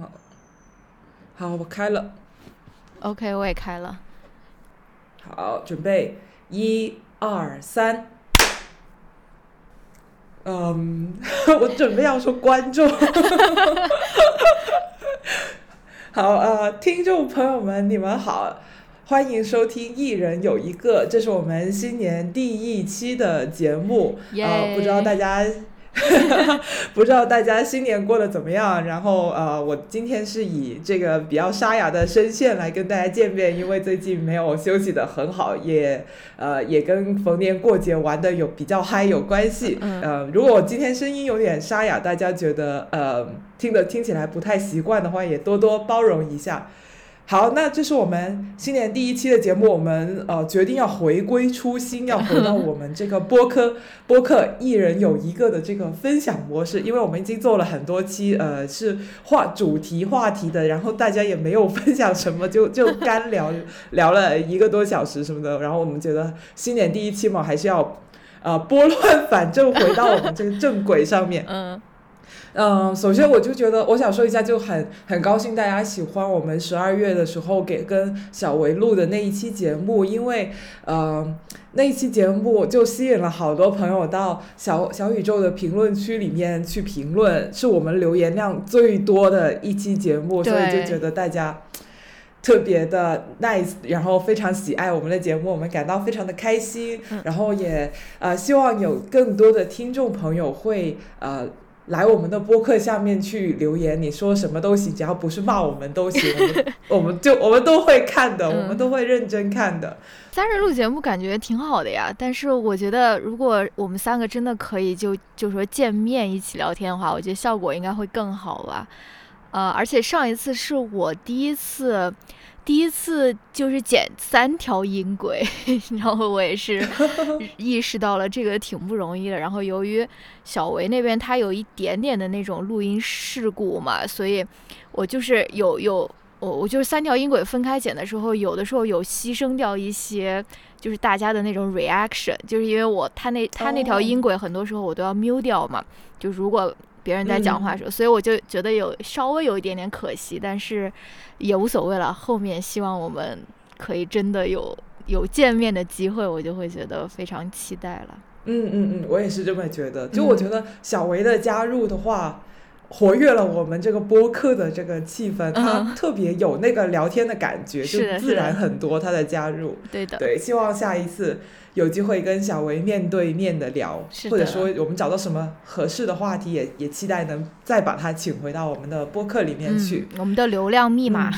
好，好，我开了。OK，我也开了。好，准备，一二三。嗯，我准备要说观众。好，呃，听众朋友们，你们好，欢迎收听《一人有一个》，这是我们新年第一期的节目。呃，不知道大家。不知道大家新年过得怎么样？然后呃，我今天是以这个比较沙哑的声线来跟大家见面，因为最近没有休息的很好，也呃也跟逢年过节玩的有比较嗨有关系。呃，如果我今天声音有点沙哑，大家觉得呃听的听起来不太习惯的话，也多多包容一下。好，那这是我们新年第一期的节目，我们呃决定要回归初心，要回到我们这个播客播客一人有一个的这个分享模式，因为我们已经做了很多期，呃是话主题话题的，然后大家也没有 分享什么，就就干聊聊了一个多小时什么的，然后我们觉得新年第一期嘛，还是要呃拨乱反正，回到我们这个正轨上面。嗯。嗯，首先我就觉得我想说一下，就很很高兴大家喜欢我们十二月的时候给跟小维录的那一期节目，因为呃那一期节目就吸引了好多朋友到小 小宇宙的评论区里面去评论，是我们留言量最多的一期节目，所以就觉得大家特别的 nice，然后非常喜爱我们的节目，我们感到非常的开心，然后也呃希望有更多的听众朋友会呃。来我们的播客下面去留言，你说什么都行，只要不是骂我们都行，我们 我们就我们都会看的，我们都会认真看的。三人录节目感觉挺好的呀，但是我觉得如果我们三个真的可以就就说见面一起聊天的话，我觉得效果应该会更好吧。呃，而且上一次是我第一次。第一次就是剪三条音轨，然后我也是 意识到了这个挺不容易的。然后由于小维那边他有一点点的那种录音事故嘛，所以我就是有有我我就是三条音轨分开剪的时候，有的时候有牺牲掉一些就是大家的那种 reaction，就是因为我他那他那条音轨很多时候我都要 mute 掉嘛，就如果。别人在讲话的时候，嗯、所以我就觉得有稍微有一点点可惜，但是也无所谓了。后面希望我们可以真的有有见面的机会，我就会觉得非常期待了。嗯嗯嗯，我也是这么觉得。就我觉得小维的加入的话，嗯、活跃了我们这个播客的这个气氛，他特别有那个聊天的感觉，就自然很多。他的加入，对的，对，希望下一次。有机会跟小维面对面的聊，的或者说我们找到什么合适的话题，也也期待能再把他请回到我们的播客里面去。嗯、我们的流量密码，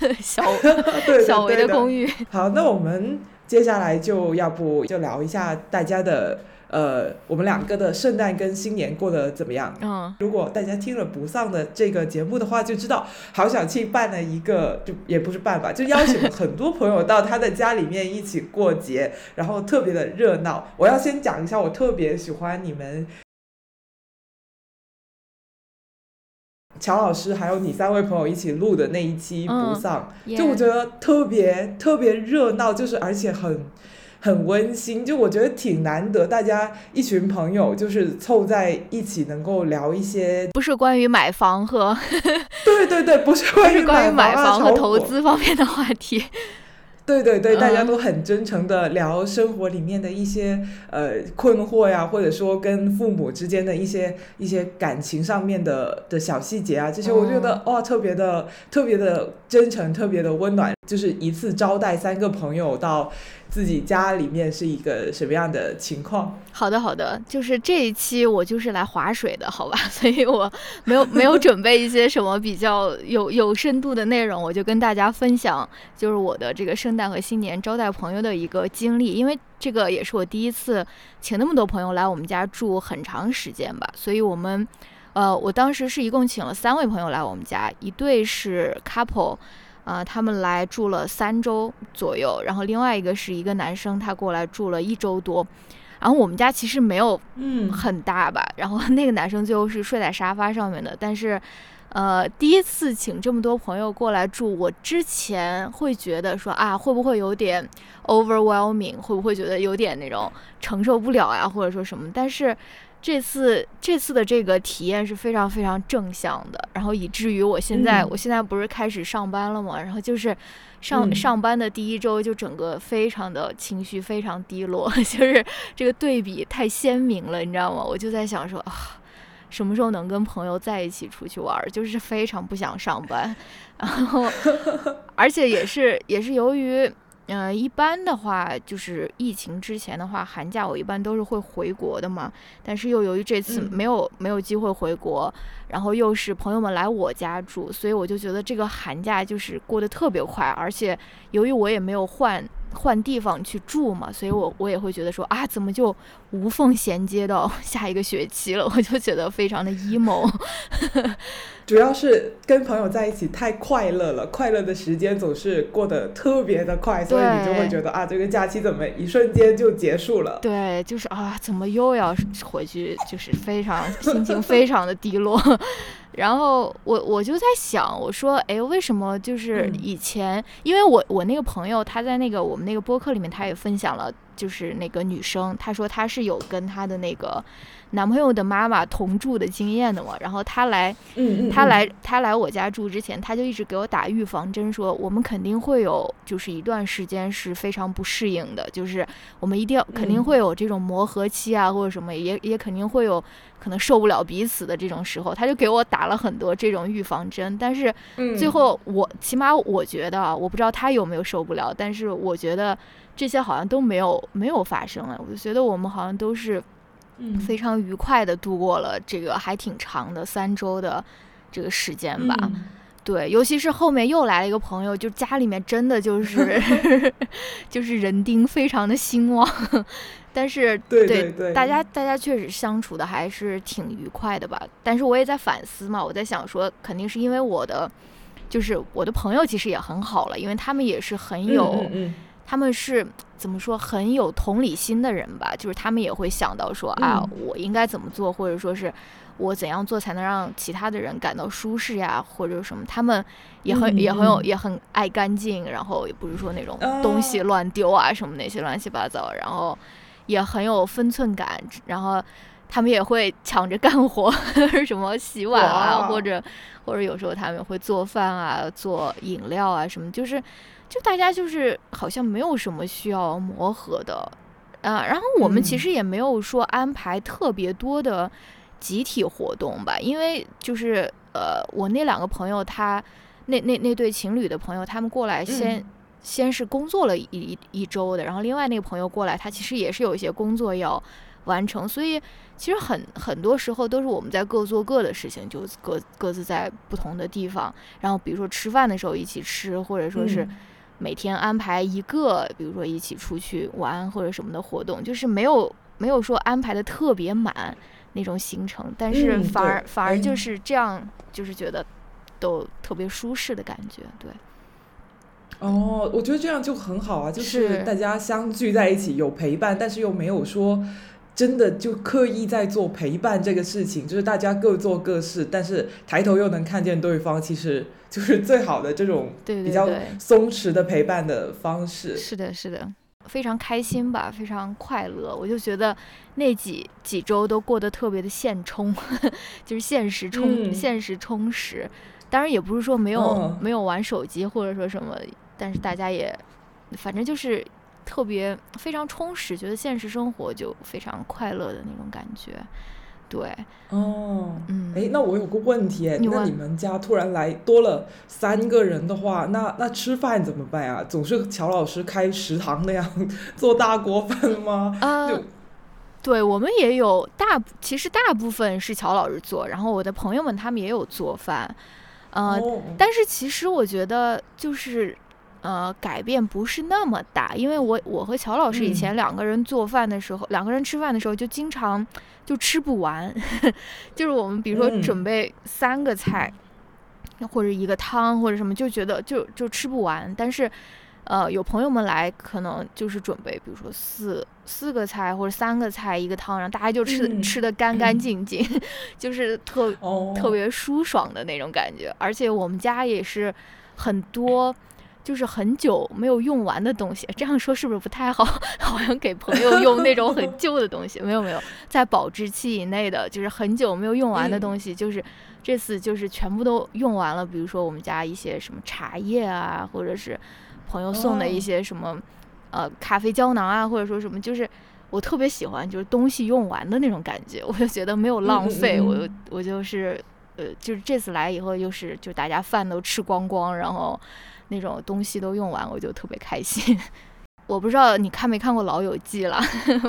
嗯、小 对小维的公寓。好，那我们接下来就要不就聊一下大家的。呃，我们两个的圣诞跟新年过得怎么样？嗯，如果大家听了不丧的这个节目的话，就知道好想去办了一个，就也不是办吧，就邀请了很多朋友到他的家里面一起过节，然后特别的热闹。我要先讲一下，我特别喜欢你们乔老师还有你三位朋友一起录的那一期不丧，嗯、就我觉得特别特别热闹，就是而且很。很温馨，就我觉得挺难得，大家一群朋友就是凑在一起，能够聊一些不是关于买房和 对对对，不是关于关于买房和投资方面的话题。对对对，嗯大家都很真诚的聊生活里面的一些呃困惑呀，或者说跟父母之间的一些一些感情上面的的小细节啊，这些我觉得哇、哦、特别的特别的真诚，特别的温暖。就是一次招待三个朋友到自己家里面是一个什么样的情况？好的好的，就是这一期我就是来划水的，好吧，所以我没有没有准备一些什么比较有 有深度的内容，我就跟大家分享，就是我的这个圣诞和新年招待朋友的一个经历，因为这个也是我第一次请那么多朋友来我们家住很长时间吧，所以我们，呃，我当时是一共请了三位朋友来我们家，一对是 couple。啊、呃，他们来住了三周左右，然后另外一个是一个男生，他过来住了一周多。然后我们家其实没有嗯很大吧，然后那个男生最后是睡在沙发上面的。但是，呃，第一次请这么多朋友过来住，我之前会觉得说啊，会不会有点 overwhelming，会不会觉得有点那种承受不了呀，或者说什么？但是。这次这次的这个体验是非常非常正向的，然后以至于我现在我现在不是开始上班了嘛？然后就是上上班的第一周就整个非常的情绪非常低落，就是这个对比太鲜明了，你知道吗？我就在想说啊。什么时候能跟朋友在一起出去玩？就是非常不想上班，然后，而且也是也是由于，嗯，一般的话就是疫情之前的话，寒假我一般都是会回国的嘛。但是又由于这次没有没有机会回国，然后又是朋友们来我家住，所以我就觉得这个寒假就是过得特别快。而且由于我也没有换。换地方去住嘛，所以我我也会觉得说啊，怎么就无缝衔接到 下一个学期了？我就觉得非常的 emo。主要是跟朋友在一起太快乐了，快乐的时间总是过得特别的快，所以你就会觉得啊，这个假期怎么一瞬间就结束了？对，就是啊，怎么又要回去？就是非常心情非常的低落。然后我我就在想，我说，哎，为什么就是以前，因为我我那个朋友他在那个我们那个播客里面，他也分享了，就是那个女生，她说她是有跟她的那个。男朋友的妈妈同住的经验的嘛，然后她来，她来，她来我家住之前，她就一直给我打预防针，说我们肯定会有，就是一段时间是非常不适应的，就是我们一定要肯定会有这种磨合期啊，或者什么，也也肯定会有可能受不了彼此的这种时候，她就给我打了很多这种预防针，但是最后我起码我觉得啊，我不知道她有没有受不了，但是我觉得这些好像都没有没有发生了，我就觉得我们好像都是。非常愉快的度过了这个还挺长的三周的这个时间吧，对，尤其是后面又来了一个朋友，就家里面真的就 是就是人丁非常的兴旺，但是对对对，大家大家确实相处的还是挺愉快的吧，但是我也在反思嘛，我在想说，肯定是因为我的就是我的朋友其实也很好了，因为他们也是很有。他们是怎么说很有同理心的人吧？就是他们也会想到说啊，我应该怎么做，或者说是我怎样做才能让其他的人感到舒适呀，或者什么？他们也很也很有也很爱干净，然后也不是说那种东西乱丢啊什么那些乱七八糟，然后也很有分寸感，然后他们也会抢着干活，什么洗碗啊，或者或者有时候他们会做饭啊，做饮料啊什么，就是。就大家就是好像没有什么需要磨合的，啊，然后我们其实也没有说安排特别多的集体活动吧，因为就是呃，我那两个朋友，他那那那对情侣的朋友，他们过来先先是工作了一一周的，然后另外那个朋友过来，他其实也是有一些工作要完成，所以其实很很多时候都是我们在各做各的事情，就各各自在不同的地方，然后比如说吃饭的时候一起吃，或者说是。每天安排一个，比如说一起出去玩或者什么的活动，就是没有没有说安排的特别满那种行程，但是反而反而就是这样，就是觉得都特别舒适的感觉，对。哦，我觉得这样就很好啊，就是大家相聚在一起有陪伴，但是又没有说。真的就刻意在做陪伴这个事情，就是大家各做各事，但是抬头又能看见对方，其实就是最好的这种比较松弛的陪伴的方式。是的，是的，非常开心吧，非常快乐。我就觉得那几几周都过得特别的现充，就是现实充，现实充实。当然也不是说没有没有玩手机或者说什么，但是大家也反正就是。特别非常充实，觉得现实生活就非常快乐的那种感觉，对。哦，嗯，哎，那我有个问题，哎那你们家突然来多了三个人的话，那那吃饭怎么办啊？总是乔老师开食堂那样做大锅饭吗？啊，对，我们也有大，其实大部分是乔老师做，然后我的朋友们他们也有做饭，呃，但是其实我觉得就是。呃，改变不是那么大，因为我我和乔老师以前两个人做饭的时候，两个人吃饭的时候就经常就吃不完，就是我们比如说准备三个菜，或者一个汤或者什么，就觉得就就吃不完。但是，呃，有朋友们来，可能就是准备，比如说四四个菜或者三个菜一个汤，然后大家就吃吃的干干净净，就是特特别舒爽的那种感觉。而且我们家也是很多。就是很久没有用完的东西。这样说是不是不太好？好像给朋友用那种很旧的东西。没有没有，在保质期以内的，就是很久没有用完的东西，就是这次就是全部都用完了。比如说我们家一些什么茶叶啊，或者是朋友送的一些什么呃咖啡胶囊啊，或者说什么，就是我特别喜欢就是东西用完的那种感觉，我就觉得没有浪费。我我就是。呃，就是这次来以后，又是就大家饭都吃光光，然后那种东西都用完，我就特别开心。我不知道你看没看过《老友记》了，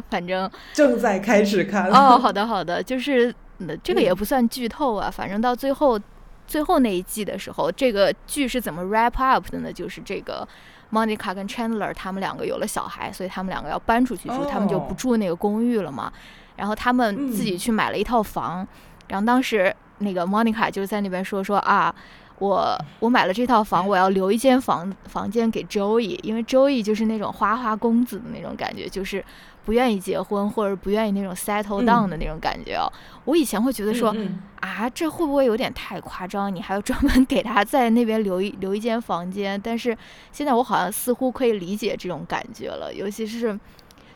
反正 正在开始看。哦，好的好的，就是这个也不算剧透啊，反正到最后最后那一季的时候，这个剧是怎么 wrap up 的呢？就是这个 Monica 跟 Chandler 他们两个有了小孩，所以他们两个要搬出去住，他们就不住那个公寓了嘛，然后他们自己去买了一套房，然后当时。那个 Monica 就在那边说说啊，我我买了这套房，我要留一间房房间给 Joey，因为 Joey 就是那种花花公子的那种感觉，就是不愿意结婚或者不愿意那种 settle down 的那种感觉哦。我以前会觉得说啊，这会不会有点太夸张？你还要专门 给他在那边留一留一间房间？但是现在我好像似乎可以理解这种感觉了，尤其是。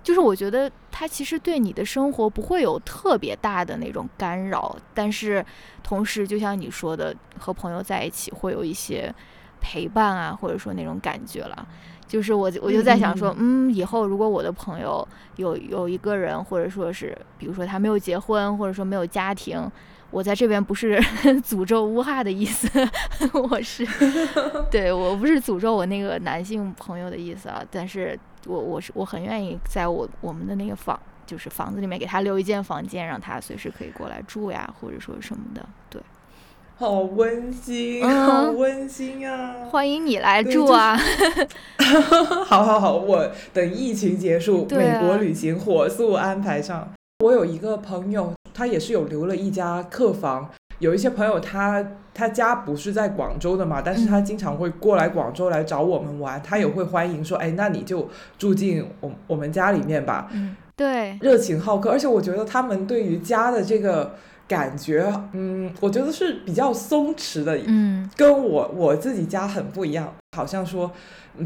就是我觉得他其实对你的生活不会有特别大的那种干扰，但是同时就像你说的，和朋友在一起会有一些陪伴啊，或者说那种感觉了。就是我我就在想说，嗯，以后如果我的朋友有有一个人，或者说是比如说他没有结婚，或者说没有家庭，我在这边不是 诅咒乌哈的意思，我是 对我不是诅咒我那个男性朋友的意思啊，但是。我我是我很愿意在我我们的那个房，就是房子里面给他留一间房间，让他随时可以过来住呀，或者说什么的，对。好温馨，好温馨啊！欢迎你来住啊！好好好，我等疫情结束，美国旅行火速安排上。我有一个朋友，他也是有留了一家客房。有一些朋友，他他家不是在广州的嘛，但是他经常会过来广州来找我们玩，他也会欢迎说，哎，那你就住进我我们家里面吧。嗯，对，热情好客，而且我觉得他们对于家的这个感觉，嗯，我觉得是比较松弛的，嗯，跟我我自己家很不一样，好像说。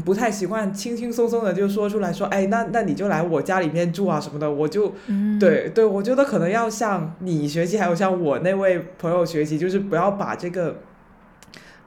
不太习惯轻轻松松的就说出来说，哎，那那你就来我家里面住啊什么的，我就，对对，我觉得可能要向你学习，还有像我那位朋友学习，就是不要把这个，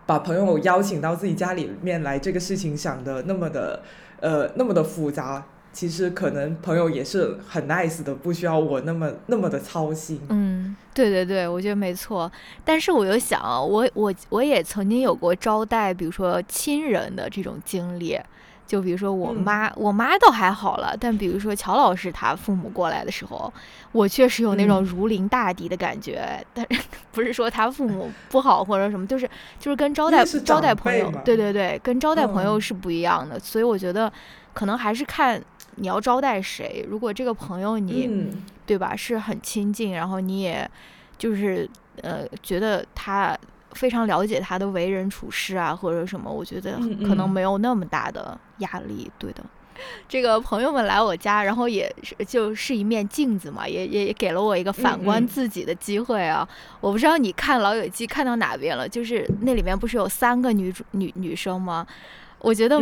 把朋友邀请到自己家里面来这个事情想的那么的，呃，那么的复杂。其实可能朋友也是很 nice 的，不需要我那么那么的操心。嗯，对对对，我觉得没错。但是我又想，我我我也曾经有过招待，比如说亲人的这种经历。就比如说我妈，我妈倒还好了。但比如说乔老师他父母过来的时候，我确实有那种如临大敌的感觉。但不是说他父母不好或者什么，就是就是跟招待招待朋友，对对对，跟招待朋友是不一样的。所以我觉得可能还是看。你要招待谁？如果这个朋友你，对吧，是很亲近，然后你也，就是呃，觉得他非常了解他的为人处事啊，或者什么，我觉得可能没有那么大的压力。对的，这个朋友们来我家，然后也是就是一面镜子嘛，也也给了我一个反观自己的机会啊。我不知道你看《老友记》看到哪边了，就是那里面不是有三个女主女女生吗？我觉得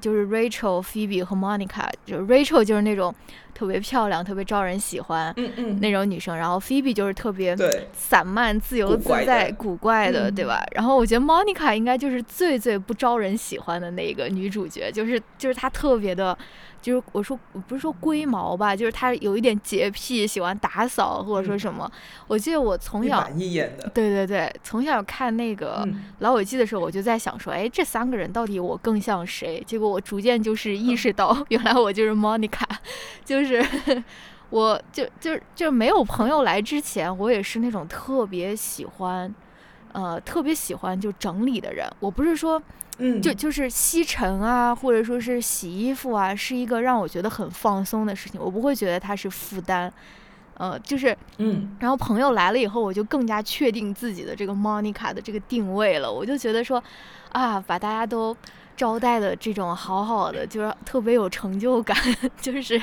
就是 Rachel、Phoebe 和 Monica，就是 Rachel 就是那种特别漂亮、特别招人喜欢嗯嗯那种女生，然后 Phoebe 就是特别散漫、自由自在、古怪的，对吧？然后我觉得 Monica 应该就是最最不招人喜欢的那个女主角，就是就是她特别的。就是我说不是说龟毛吧，就是她有一点洁癖，喜欢打扫或者说什么。我记得我从小对对对，从小看那个老友记的时候，我就在想说，哎，这三个人到底我更像谁？结果我逐渐就是意识到，原来我就是 Monica，就是 我就就就没有朋友来之前，我也是那种特别喜欢，呃，特别喜欢就整理的人。我不是说。嗯就就是吸尘啊，或者说是洗衣服啊，是一个让我觉得很放松的事情，我不会觉得它是负担，呃，就是嗯，然后朋友来了以后，我就更加确定自己的这个 Monica 的这个定位了，我就觉得说，啊，把大家都招待的这种好好的，就是特别有成就感，就是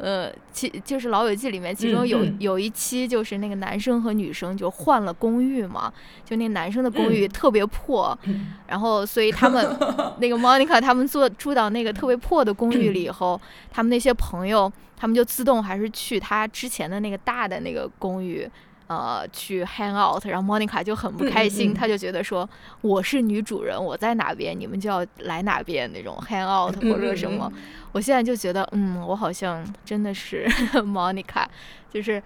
呃，其就是《老友记》里面，其中有有一期就是那个男生和女生就换了公寓嘛，就那男生的公寓特别破，然后所以他们 那个 Monica 他们住住到那个特别破的公寓里以后，他们那些朋友他们就自动还是去他之前的那个大的那个公寓。呃，去 hang out，然后 Monica 就很不开心，她就觉得说我是女主人，我在哪边，你们就要来哪边那种 hang out 或者什么。我现在就觉得，嗯，我好像真的是 Monica，就是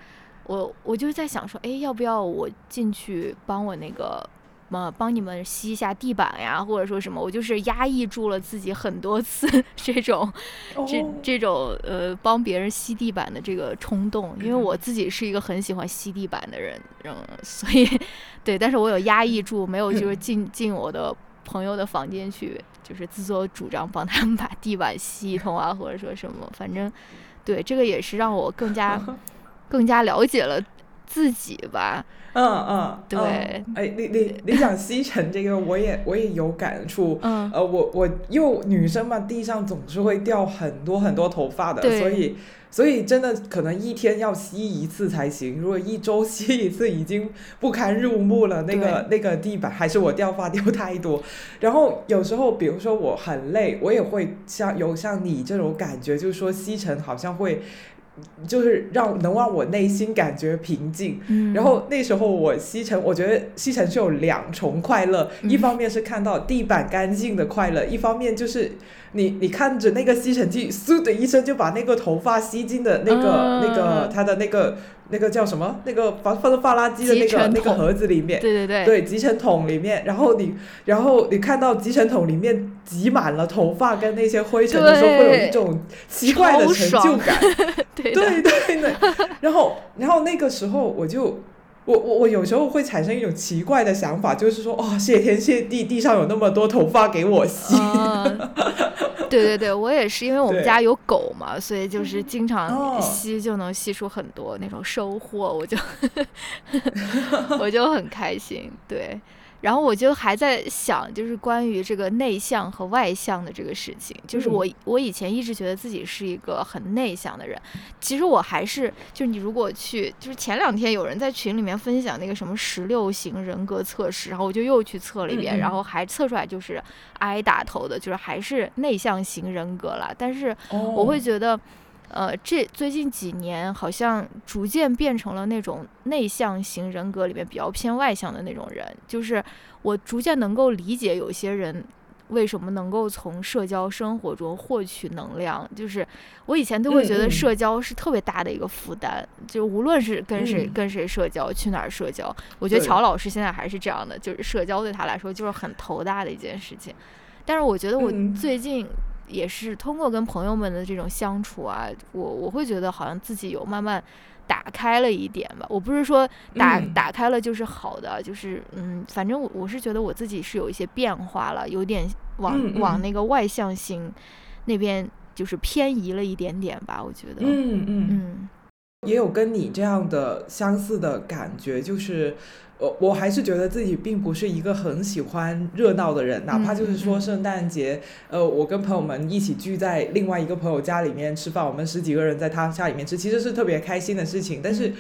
我我就在想说，哎，要不要我进去帮我那个。么帮你们吸一下地板呀，或者说什么，我就是压抑住了自己很多次 这种，这这种呃帮别人吸地板的这个冲动，因为我自己是一个很喜欢吸地板的人，嗯，所以对，但是我有压抑住，没有就是进进我的朋友的房间去，就是自作主张帮他们 把地板吸一通啊，或者说什么，反正对这个也是让我更加更加了解了自己吧。嗯嗯，对，哎，你你你讲吸尘这个，我也我也有感触。嗯，呃，我我因为女生嘛，地上总是会掉很多很多头发的，所以所以真的可能一天要吸一次才行。如果一周吸一次，已经不堪入目了。那个那个地板还是我掉发掉太多。然后有时候，比如说我很累，我也会像有像你这种感觉，就是说吸尘好像会。就是让能让我内心感觉平静，然后那时候我吸尘，我觉得吸尘是有两重快乐，一方面是看到地板干净的快乐，一方面就是你你看着那个吸尘器嗖的一声就把那个头发吸进的那个那个它的那个。那个叫什么？那个放放到发垃圾的那个那个盒子里面，对对对，对集成桶里面。然后你，然后你看到集成桶里面挤满了头发跟那些灰尘的时候，会有一种奇怪的成就感。对对对对。然后，然后那个时候我就。我我我有时候会产生一种奇怪的想法，就是说，哦，谢天谢地，地上有那么多头发给我吸。对对对，我也是，因为我们家有狗嘛，所以就是经常吸就能吸出很多那种收获，我就 我就很开心，对。然后我就还在想，就是关于这个内向和外向的这个事情。就是我我以前一直觉得自己是一个很内向的人，其实我还是，就是你如果去，就是前两天有人在群里面分享那个什么十六型人格测试，然后我就又去测了一遍，然后还测出来就是 I 打头的，就是还是内向型人格了。但是我会觉得。呃，这最近几年好像逐渐变成了那种内向型人格里面比较偏外向的那种人。就是我逐渐能够理解有些人为什么能够从社交生活中获取能量。就是我以前都会觉得社交是特别大的一个负担，就无论是跟谁跟谁社交，去哪儿社交，我觉得乔老师现在还是这样的，就是社交对他来说就是很头大的一件事情。但是我觉得我最近。也是通过跟朋友们的这种相处啊，我我会觉得好像自己有慢慢打开了一点吧。我不是说打打开了就是好的，就是嗯，反正我我是觉得我自己是有一些变化了，有点往往那个外向型那边就是偏移了一点点吧。我觉得，嗯嗯嗯，也有跟你这样的相似的感觉，就是。我我还是觉得自己并不是一个很喜欢热闹的人，哪怕就是说圣诞节，呃，我跟朋友们一起聚在另外一个朋友家里面吃饭，我们十几个人在他家里面吃，其实是特别开心的事情。但是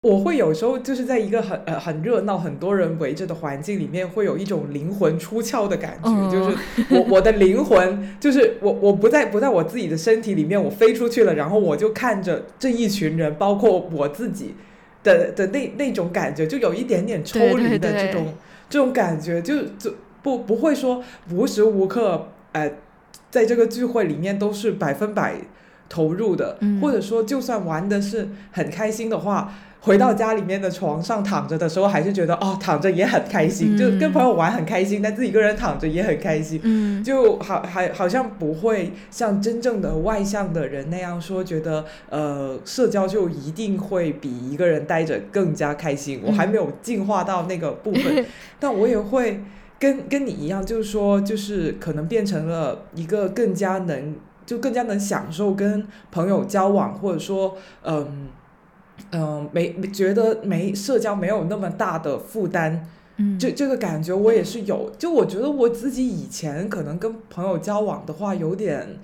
我会有时候就是在一个很呃很热闹、很多人围着的环境里面，会有一种灵魂出窍的感觉，就是我我的灵魂就是我我不在不在我自己的身体里面，我飞出去了，然后我就看着这一群人，包括我自己。的的那那种感觉，就有一点点抽离的这种这种感觉，就就不不会说无时无刻呃，在这个聚会里面都是百分百投入的，或者说就算玩的是很开心的话。回到家里面的床上躺着的时候，还是觉得哦，躺着也很开心，就跟朋友玩很开心，但自己一个人躺着也很开心，嗯，就好还好像不会像真正的外向的人那样说，觉得呃社交就一定会比一个人待着更加开心。我还没有进化到那个部分，但我也会跟跟你一样，就是说，就是可能变成了一个更加能就更加能享受跟朋友交往，或者说嗯。嗯，没觉得没社交没有那么大的负担，嗯，这这个感觉我也是有。就我觉得我自己以前可能跟朋友交往的话，有点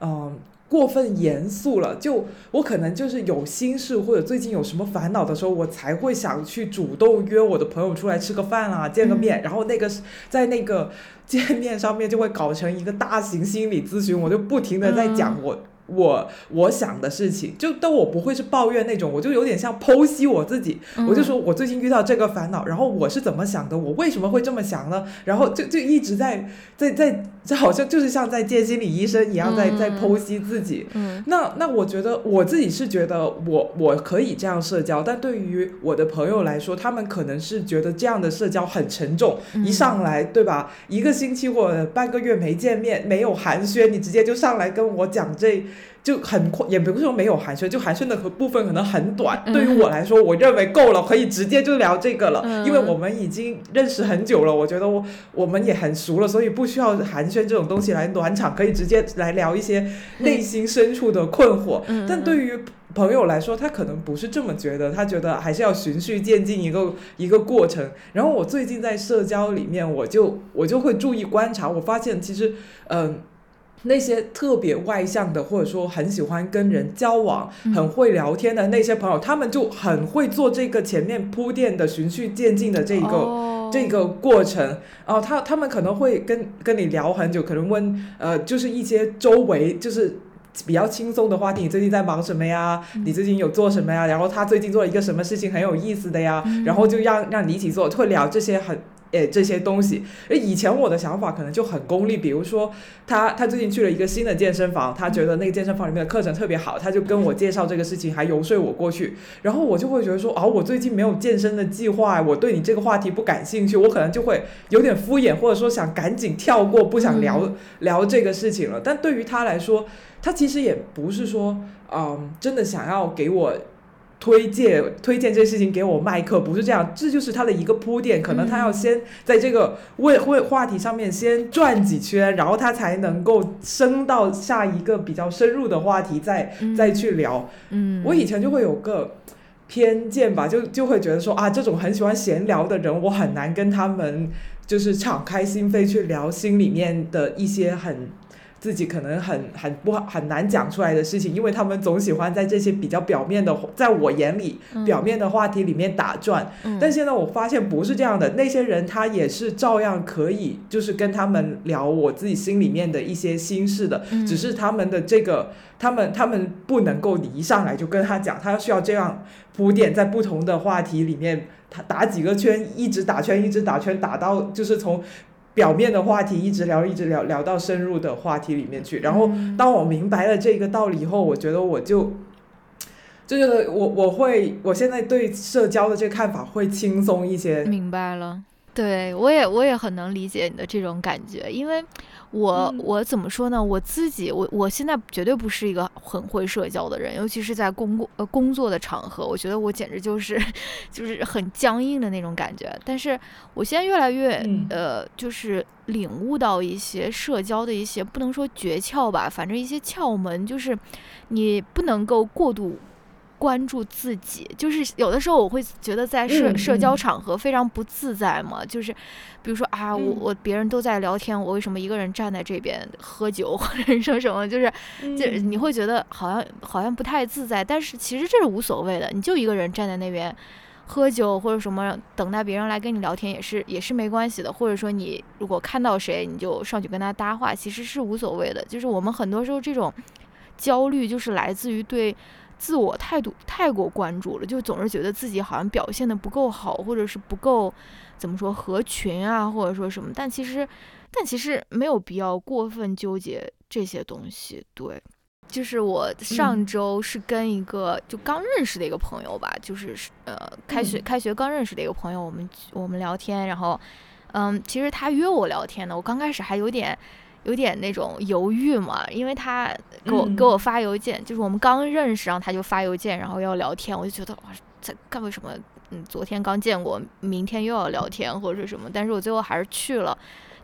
嗯过分严肃了。就我可能就是有心事或者最近有什么烦恼的时候，我才会想去主动约我的朋友出来吃个饭啊，见个面。然后那个在那个见面上面就会搞成一个大型心理咨询，我就不停的在讲我。我我想的事情，就但我不会是抱怨那种，我就有点像剖析我自己，我就说我最近遇到这个烦恼，然后我是怎么想的，我为什么会这么想呢？然后就就一直在在在，这好像就是像在见心理医生一样，在在剖析自己。那那我觉得我自己是觉得我我可以这样社交，但对于我的朋友来说，他们可能是觉得这样的社交很沉重，一上来对吧？一个星期或者半个月没见面，没有寒暄，你直接就上来跟我讲这。就很快，也不是说没有寒暄，就寒暄的部分可能很短。对于我来说，我认为够了，可以直接就聊这个了，因为我们已经认识很久了，我觉得我我们也很熟了，所以不需要寒暄这种东西来暖场，可以直接来聊一些内心深处的困惑。但对于朋友来说，他可能不是这么觉得，他觉得还是要循序渐进一个一个过程。然后我最近在社交里面，我就我就会注意观察，我发现其实嗯。那些特别外向的，或者说很喜欢跟人交往、很会聊天的那些朋友，他们就很会做这个前面铺垫的循序渐进的这个这个过程。哦，他他们可能会跟跟你聊很久，可能问呃，就是一些周围就是比较轻松的话题，你最近在忙什么呀？你最近有做什么呀？然后他最近做了一个什么事情很有意思的呀？然后就让让你一起做，会聊这些很。诶，这些东西，以前我的想法可能就很功利，比如说他他最近去了一个新的健身房，他觉得那个健身房里面的课程特别好，他就跟我介绍这个事情，还游说我过去，然后我就会觉得说，哦，我最近没有健身的计划，我对你这个话题不感兴趣，我可能就会有点敷衍，或者说想赶紧跳过，不想聊聊这个事情了。但对于他来说，他其实也不是说，嗯，真的想要给我。推荐推荐这事情给我麦克不是这样，这就是他的一个铺垫，可能他要先在这个问问话题上面先转几圈，然后他才能够升到下一个比较深入的话题，再再去聊。嗯，我以前就会有个偏见吧，就就会觉得说啊，这种很喜欢闲聊的人，我很难跟他们就是敞开心扉去聊心里面的一些很。自己可能很很不很难讲出来的事情，因为他们总喜欢在这些比较表面的，在我眼里表面的话题里面打转。但现在我发现不是这样的，那些人他也是照样可以，就是跟他们聊我自己心里面的一些心事的，只是他们的这个，他们他们不能够你一上来就跟他讲，他需要这样铺垫，在不同的话题里面，他打几个圈，一直打圈，一直打圈，打到就是从。表面的话题一直聊，一直聊，聊到深入的话题里面去。然后，当我明白了这个道理以后，我觉得我就，就觉得我我会，我现在对社交的这个看法会轻松一些。明白了。对，我也我也很能理解你的这种感觉，因为我我怎么说呢？我自己我我现在绝对不是一个很会社交的人，尤其是在工作呃工作的场合，我觉得我简直就是 就是很僵硬的那种感觉。但是我现在越来越呃，就是领悟到一些社交的一些不能说诀窍吧，反正一些窍门，就是你不能够过度。关注自己，就是有的时候我会觉得在社社交场合非常不自在嘛，就是比如说啊，我我别人都在聊天，我为什么一个人站在这边喝酒或者说什么，就是就你会觉得好像好像不太自在，但是其实这是无所谓的，你就一个人站在那边喝酒或者什么，等待别人来跟你聊天也是也是没关系的，或者说你如果看到谁你就上去跟他搭话，其实是无所谓的，就是我们很多时候这种焦虑就是来自于对。自我态度太过关注了，就总是觉得自己好像表现的不够好，或者是不够怎么说合群啊，或者说什么。但其实，但其实没有必要过分纠结这些东西。对，就是我上周是跟一个就刚认识的一个朋友吧，就是呃开学开学刚认识的一个朋友，我们我们聊天，然后嗯，其实他约我聊天呢，我刚开始还有点。有点那种犹豫嘛，因为他给我给我发邮件，就是我们刚认识，然后他就发邮件，然后要聊天，我就觉得哇，这干为什么？嗯，昨天刚见过，明天又要聊天或者是什么？但是我最后还是去了，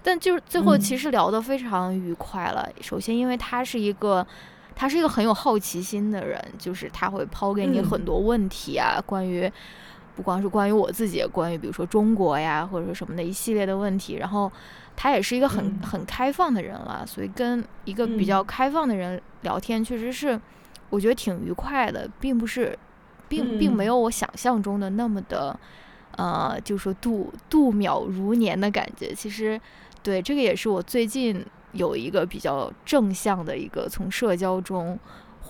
但就是最后其实聊得非常愉快了。首先，因为他是一个他是一个很有好奇心的人，就是他会抛给你很多问题啊，关于。不光是关于我自己，关于比如说中国呀，或者说什么的一系列的问题。然后他也是一个很很开放的人了，所以跟一个比较开放的人聊天，确实是我觉得挺愉快的，并不是，并并没有我想象中的那么的，呃，就是说度度秒如年的感觉。其实，对这个也是我最近有一个比较正向的一个从社交中。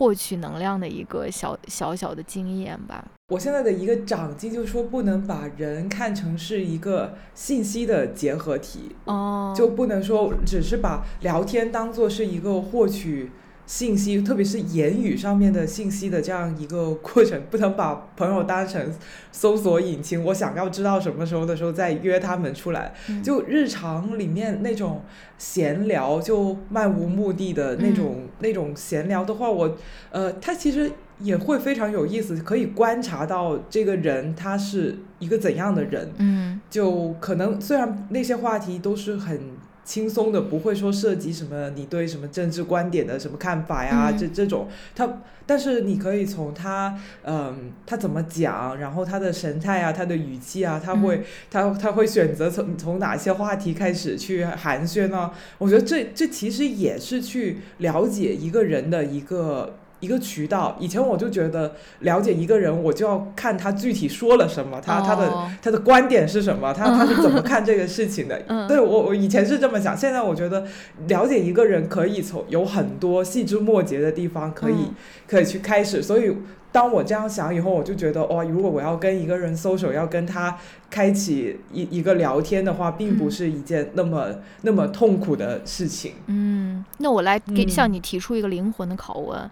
获取能量的一个小小小的经验吧。我现在的一个长进就是说，不能把人看成是一个信息的结合体，哦，就不能说只是把聊天当做是一个获取。信息，特别是言语上面的信息的这样一个过程，不能把朋友当成搜索引擎。我想要知道什么时候的时候再约他们出来。就日常里面那种闲聊，就漫无目的的那种那种闲聊的话，我呃，他其实也会非常有意思，可以观察到这个人他是一个怎样的人。嗯，就可能虽然那些话题都是很。轻松的，不会说涉及什么你对什么政治观点的什么看法呀，这这种他，但是你可以从他，嗯，他怎么讲，然后他的神态啊，他的语气啊，他会他他会选择从从哪些话题开始去寒暄呢？我觉得这这其实也是去了解一个人的一个。一个渠道，以前我就觉得了解一个人，我就要看他具体说了什么，他他的他的观点是什么，他他是怎么看这个事情的。对我我以前是这么想，现在我觉得了解一个人可以从有很多细枝末节的地方可以可以去开始。所以当我这样想以后，我就觉得哇，如果我要跟一个人搜索，要跟他开启一一个聊天的话，并不是一件那么那么痛苦的事情。嗯，那我来给向你提出一个灵魂的拷问。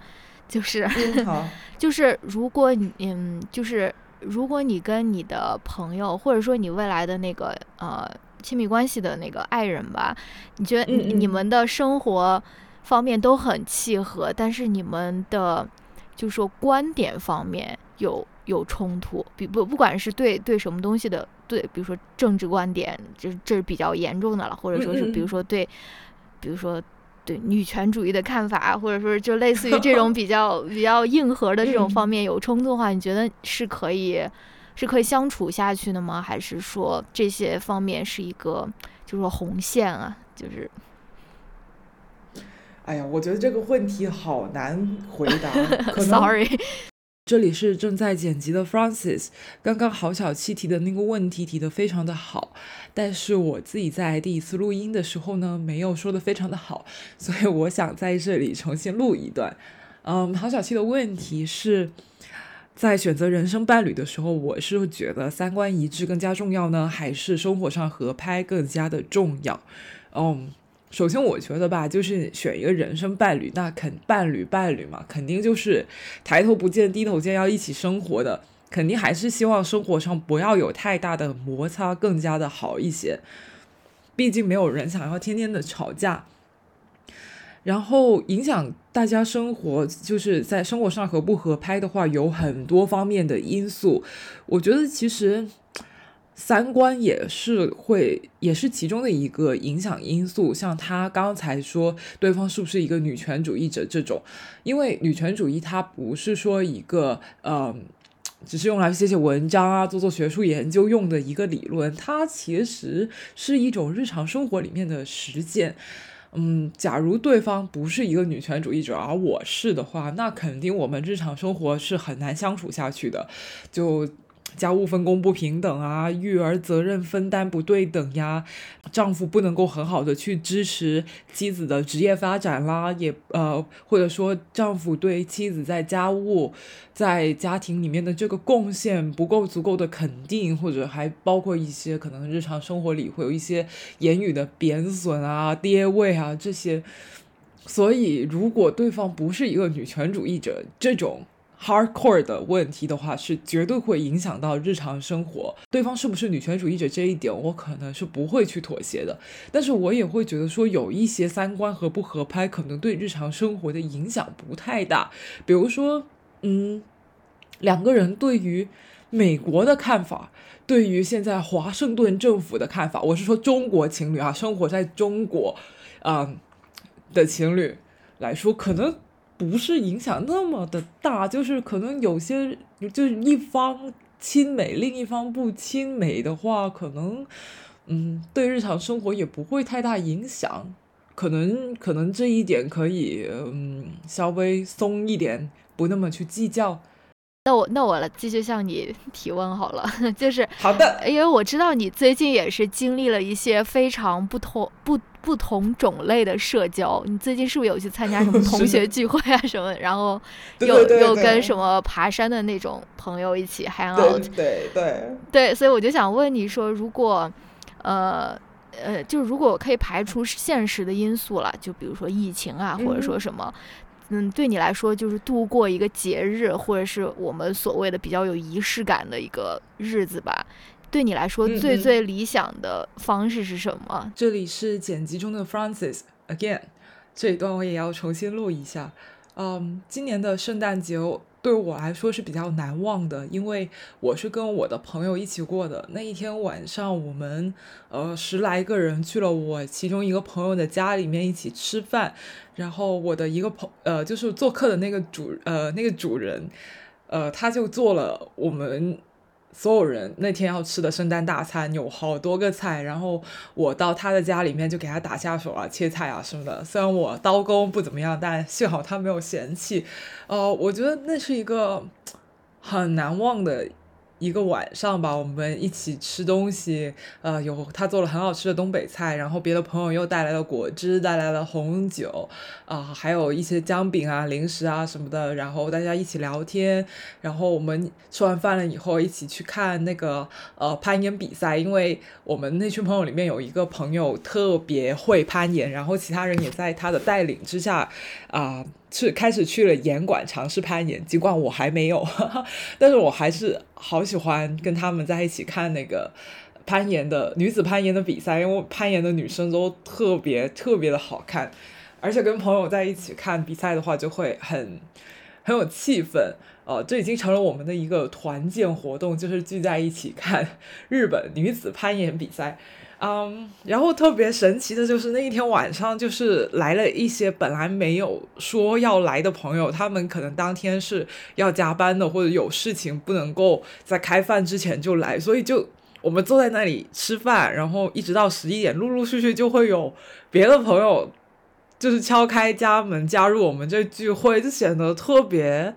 就是，就是如果你嗯，就是如果你跟你的朋友，或者说你未来的那个呃亲密关系的那个爱人吧，你觉得你你们的生活方面都很契合，但是你们的就说观点方面有有冲突，比不不管是对对什么东西的对，比如说政治观点，这这是比较严重的了，或者说是比如说对，比如说。对女权主义的看法，或者说就类似于这 种比较比较硬核的这种方面有冲突的话，你觉得是可以是可以相处下去的吗？还是说这些方面是一个就是说红线啊？就是，哎呀，我觉得这个问题好难回答。Sorry。这里是正在剪辑的 Francis。刚刚郝小七提的那个问题提得非常的好，但是我自己在第一次录音的时候呢，没有说的非常的好，所以我想在这里重新录一段。嗯，郝小七的问题是在选择人生伴侣的时候，我是觉得三观一致更加重要呢，还是生活上合拍更加的重要？嗯。首先，我觉得吧，就是选一个人生伴侣，那肯伴侣伴侣嘛，肯定就是抬头不见低头见，要一起生活的，肯定还是希望生活上不要有太大的摩擦，更加的好一些。毕竟没有人想要天天的吵架，然后影响大家生活，就是在生活上合不合拍的话，有很多方面的因素。我觉得其实。三观也是会，也是其中的一个影响因素。像他刚才说，对方是不是一个女权主义者这种，因为女权主义它不是说一个，嗯，只是用来写写文章啊，做做学术研究用的一个理论，它其实是一种日常生活里面的实践。嗯，假如对方不是一个女权主义者，而我是的话，那肯定我们日常生活是很难相处下去的。就。家务分工不平等啊，育儿责任分担不对等呀，丈夫不能够很好的去支持妻子的职业发展啦，也呃或者说丈夫对妻子在家务在家庭里面的这个贡献不够足够的肯定，或者还包括一些可能日常生活里会有一些言语的贬损啊、跌位啊这些，所以如果对方不是一个女权主义者，这种。Hardcore 的问题的话，是绝对会影响到日常生活。对方是不是女权主义者这一点，我可能是不会去妥协的。但是我也会觉得说，有一些三观合不合拍，可能对日常生活的影响不太大。比如说，嗯，两个人对于美国的看法，对于现在华盛顿政府的看法，我是说中国情侣啊，生活在中国，啊的情侣来说，可能。不是影响那么的大，就是可能有些就是一方亲美，另一方不亲美的话，可能嗯，对日常生活也不会太大影响。可能可能这一点可以嗯稍微松一点，不那么去计较。那我那我继续向你提问好了，就是好的，因为我知道你最近也是经历了一些非常不同不不同种类的社交。你最近是不是有去参加什么同学聚会啊什么？然后 又又跟什么爬山的那种朋友一起 hang out？对对对，所以我就想问你说，如果呃呃，就是如果可以排除现实的因素了，就比如说疫情啊，或者说什么。嗯，对你来说，就是度过一个节日，或者是我们所谓的比较有仪式感的一个日子吧。对你来说，最最理想的方式是什么？这里是剪辑中的 Francis again，这一段我也要重新录一下。嗯，今年的圣诞节。对我来说是比较难忘的，因为我是跟我的朋友一起过的。那一天晚上，我们呃十来个人去了我其中一个朋友的家里面一起吃饭，然后我的一个朋呃就是做客的那个主呃那个主人，呃他就做了我们。所有人那天要吃的圣诞大餐有好多个菜，然后我到他的家里面就给他打下手啊，切菜啊什么的。虽然我刀工不怎么样，但幸好他没有嫌弃。呃，我觉得那是一个很难忘的。一个晚上吧，我们一起吃东西，呃，有他做了很好吃的东北菜，然后别的朋友又带来了果汁，带来了红酒，啊，还有一些姜饼啊、零食啊什么的，然后大家一起聊天，然后我们吃完饭了以后一起去看那个呃攀岩比赛，因为我们那群朋友里面有一个朋友特别会攀岩，然后其他人也在他的带领之下，啊。是开始去了岩馆尝试攀岩，尽管我还没有，但是我还是好喜欢跟他们在一起看那个攀岩的女子攀岩的比赛，因为攀岩的女生都特别特别的好看，而且跟朋友在一起看比赛的话就会很很有气氛，呃，这已经成了我们的一个团建活动，就是聚在一起看日本女子攀岩比赛。嗯，然后特别神奇的就是那一天晚上，就是来了一些本来没有说要来的朋友，他们可能当天是要加班的，或者有事情不能够在开饭之前就来，所以就我们坐在那里吃饭，然后一直到十一点，陆陆续续就会有别的朋友就是敲开家门加入我们这聚会，就显得特别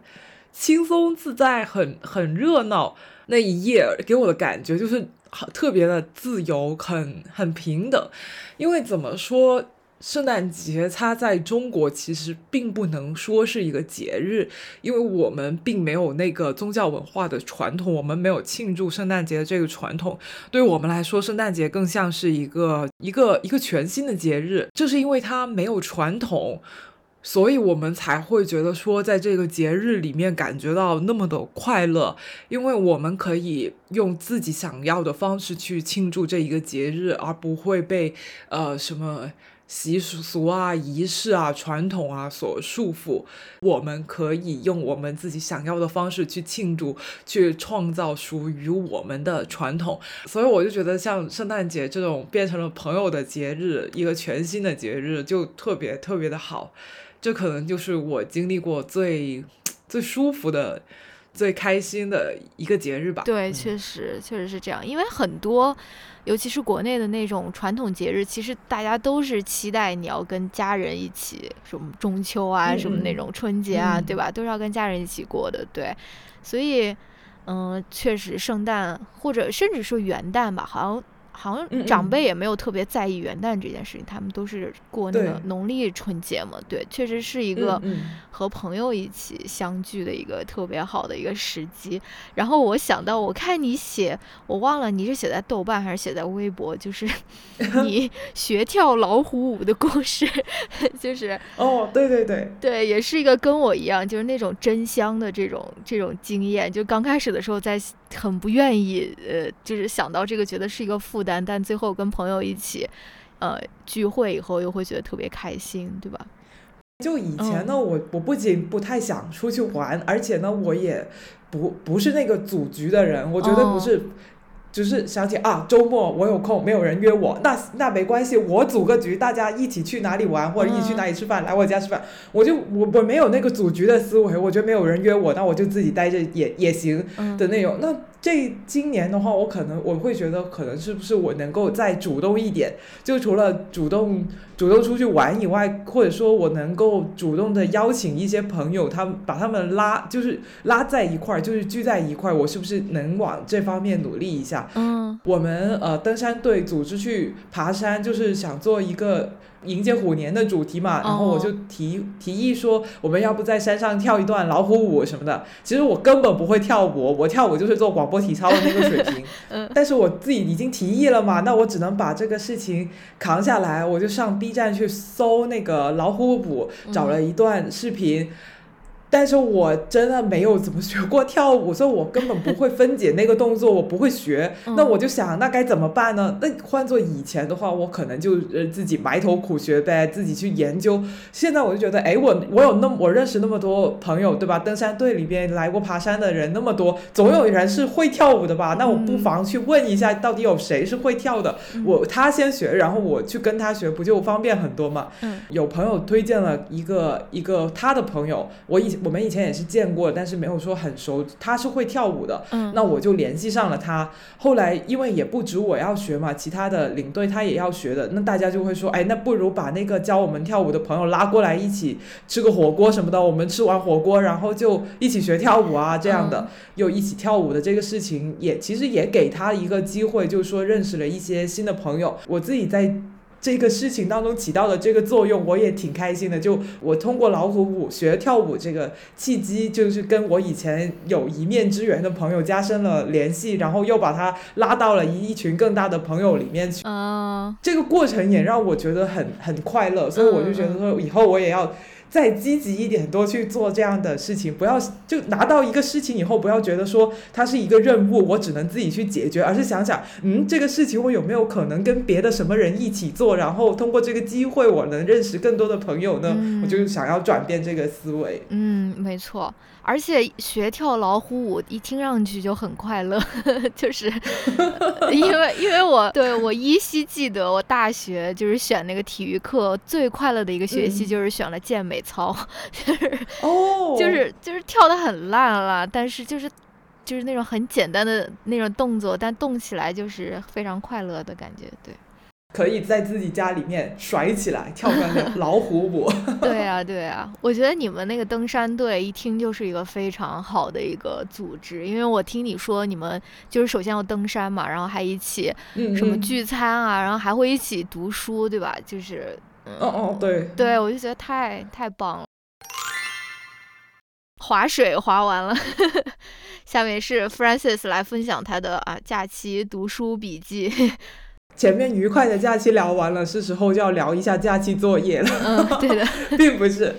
轻松自在，很很热闹。那一夜给我的感觉就是。特别的自由，很很平等，因为怎么说，圣诞节它在中国其实并不能说是一个节日，因为我们并没有那个宗教文化的传统，我们没有庆祝圣诞节的这个传统。对我们来说，圣诞节更像是一个一个一个全新的节日，就是因为它没有传统。所以我们才会觉得说，在这个节日里面感觉到那么的快乐，因为我们可以用自己想要的方式去庆祝这一个节日，而不会被呃什么习俗啊、仪式啊、传统啊所束缚。我们可以用我们自己想要的方式去庆祝，去创造属于我们的传统。所以我就觉得，像圣诞节这种变成了朋友的节日，一个全新的节日，就特别特别的好。这可能就是我经历过最最舒服的、最开心的一个节日吧。对，确实确实是这样。因为很多，尤其是国内的那种传统节日，其实大家都是期待你要跟家人一起，什么中秋啊，什么那种春节啊，对吧？都是要跟家人一起过的。对，所以，嗯，确实，圣诞或者甚至说元旦吧，好像。好像长辈也没有特别在意元旦这件事情，他们都是过那个农历春节嘛。对，确实是一个和朋友一起相聚的一个特别好的一个时机。然后我想到，我看你写，我忘了你是写在豆瓣还是写在微博，就是 你 学跳老虎舞的故事，就是哦，对对对，对，也是一个跟我一样，就是那种真香的这种这种经验。就刚开始的时候，在很不愿意，呃，就是想到这个，觉得是一个负担。但最后跟朋友一起，呃，聚会以后又会觉得特别开心，对吧？就以前呢，我我不仅不太想出去玩，而且呢，我也不不是那个组局的人，我觉得不是。就是想起啊，周末我有空，没有人约我，那那没关系，我组个局，大家一起去哪里玩，或者一起去哪里吃饭，来我家吃饭，我就我我没有那个组局的思维，我觉得没有人约我，那我就自己待着也也行的那种。那这今年的话，我可能我会觉得，可能是不是我能够再主动一点？就除了主动主动出去玩以外，或者说我能够主动的邀请一些朋友，他们把他们拉，就是拉在一块儿，就是聚在一块儿，我是不是能往这方面努力一下？嗯，我们呃登山队组织去爬山，就是想做一个。迎接虎年的主题嘛，然后我就提提议说，我们要不在山上跳一段老虎舞什么的。其实我根本不会跳舞，我跳舞就是做广播体操的那个水平。嗯。但是我自己已经提议了嘛，那我只能把这个事情扛下来。我就上 B 站去搜那个老虎舞，找了一段视频。但是我真的没有怎么学过跳舞，所以我根本不会分解那个动作，我不会学。那我就想，那该怎么办呢？那换做以前的话，我可能就呃自己埋头苦学呗，自己去研究。现在我就觉得，哎，我我有那么我认识那么多朋友，对吧？登山队里边来过爬山的人那么多，总有人是会跳舞的吧？那我不妨去问一下，到底有谁是会跳的？我他先学，然后我去跟他学，不就方便很多嘛？有朋友推荐了一个一个他的朋友，我以前。我们以前也是见过，但是没有说很熟。他是会跳舞的，那我就联系上了他。后来因为也不止我要学嘛，其他的领队他也要学的，那大家就会说，哎，那不如把那个教我们跳舞的朋友拉过来一起吃个火锅什么的。我们吃完火锅，然后就一起学跳舞啊，这样的又一起跳舞的这个事情，也其实也给他一个机会，就是说认识了一些新的朋友。我自己在。这个事情当中起到的这个作用，我也挺开心的。就我通过老虎舞学跳舞这个契机，就是跟我以前有一面之缘的朋友加深了联系，然后又把他拉到了一一群更大的朋友里面去。啊这个过程也让我觉得很很快乐，所以我就觉得说以后我也要。再积极一点，多去做这样的事情，不要就拿到一个事情以后，不要觉得说它是一个任务，我只能自己去解决，而是想想，嗯，这个事情我有没有可能跟别的什么人一起做，然后通过这个机会，我能认识更多的朋友呢？我就想要转变这个思维。嗯，没错。而且学跳老虎舞一听上去就很快乐，就是 因为因为我对我依稀记得我大学就是选那个体育课最快乐的一个学期就是选了健美操，就是哦，就是就是跳的很烂了，但是就是就是那种很简单的那种动作，但动起来就是非常快乐的感觉，对。可以在自己家里面甩起来，跳个老虎舞。对啊，对啊，我觉得你们那个登山队一听就是一个非常好的一个组织，因为我听你说你们就是首先要登山嘛，然后还一起什么聚餐啊，然后还会一起读书，对吧？就是，哦哦，对，对我就觉得太太棒了。划水划完了，下面是 Francis 来分享他的啊假期读书笔记。前面愉快的假期聊完了，是时候就要聊一下假期作业了。嗯，对的，并不是。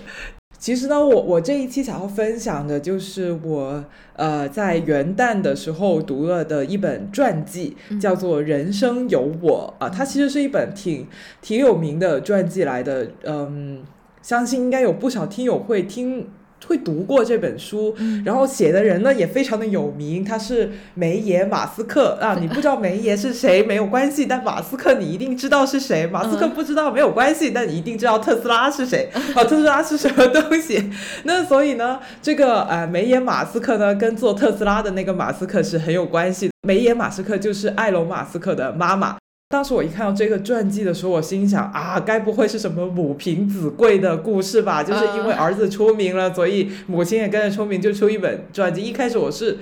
其实呢，我我这一期想要分享的就是我呃在元旦的时候读了的一本传记，叫做《人生有我》啊，它其实是一本挺挺有名的传记来的。嗯，相信应该有不少听友会听。会读过这本书，然后写的人呢也非常的有名，他是梅耶马斯克啊。你不知道梅耶是谁没有关系，但马斯克你一定知道是谁。马斯克不知道没有关系，但你一定知道特斯拉是谁。啊，特斯拉是什么东西？那所以呢，这个呃梅耶马斯克呢跟做特斯拉的那个马斯克是很有关系。梅耶马斯克就是埃隆马斯克的妈妈。当时我一看到这个传记的时候，我心想啊，该不会是什么母凭子贵的故事吧？就是因为儿子出名了，所以母亲也跟着出名，就出一本传记。一开始我是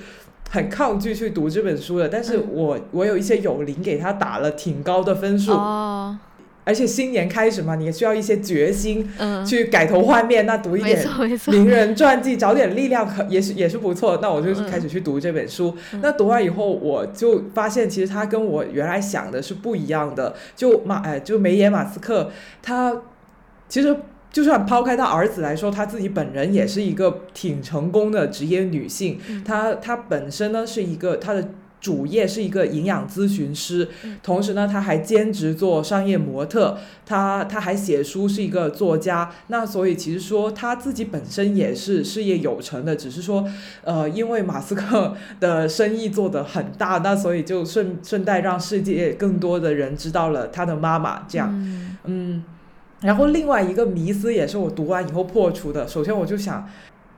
很抗拒去读这本书的，但是我我有一些友邻给他打了挺高的分数。而且新年开始嘛，你也需要一些决心，嗯去改头换面。那读一点名人传记，找点力量，可 也是也是不错。那我就开始去读这本书。那读完以后，我就发现其实他跟我原来想的是不一样的。就马哎，就梅耶马斯克，他其实就算抛开他儿子来说，他自己本人也是一个挺成功的职业女性。她她本身呢是一个她的。主业是一个营养咨询师，同时呢，他还兼职做商业模特，他他还写书，是一个作家。那所以其实说他自己本身也是事业有成的，只是说，呃，因为马斯克的生意做得很大，那所以就顺顺带让世界更多的人知道了他的妈妈。这样，嗯，然后另外一个迷思也是我读完以后破除的。首先我就想。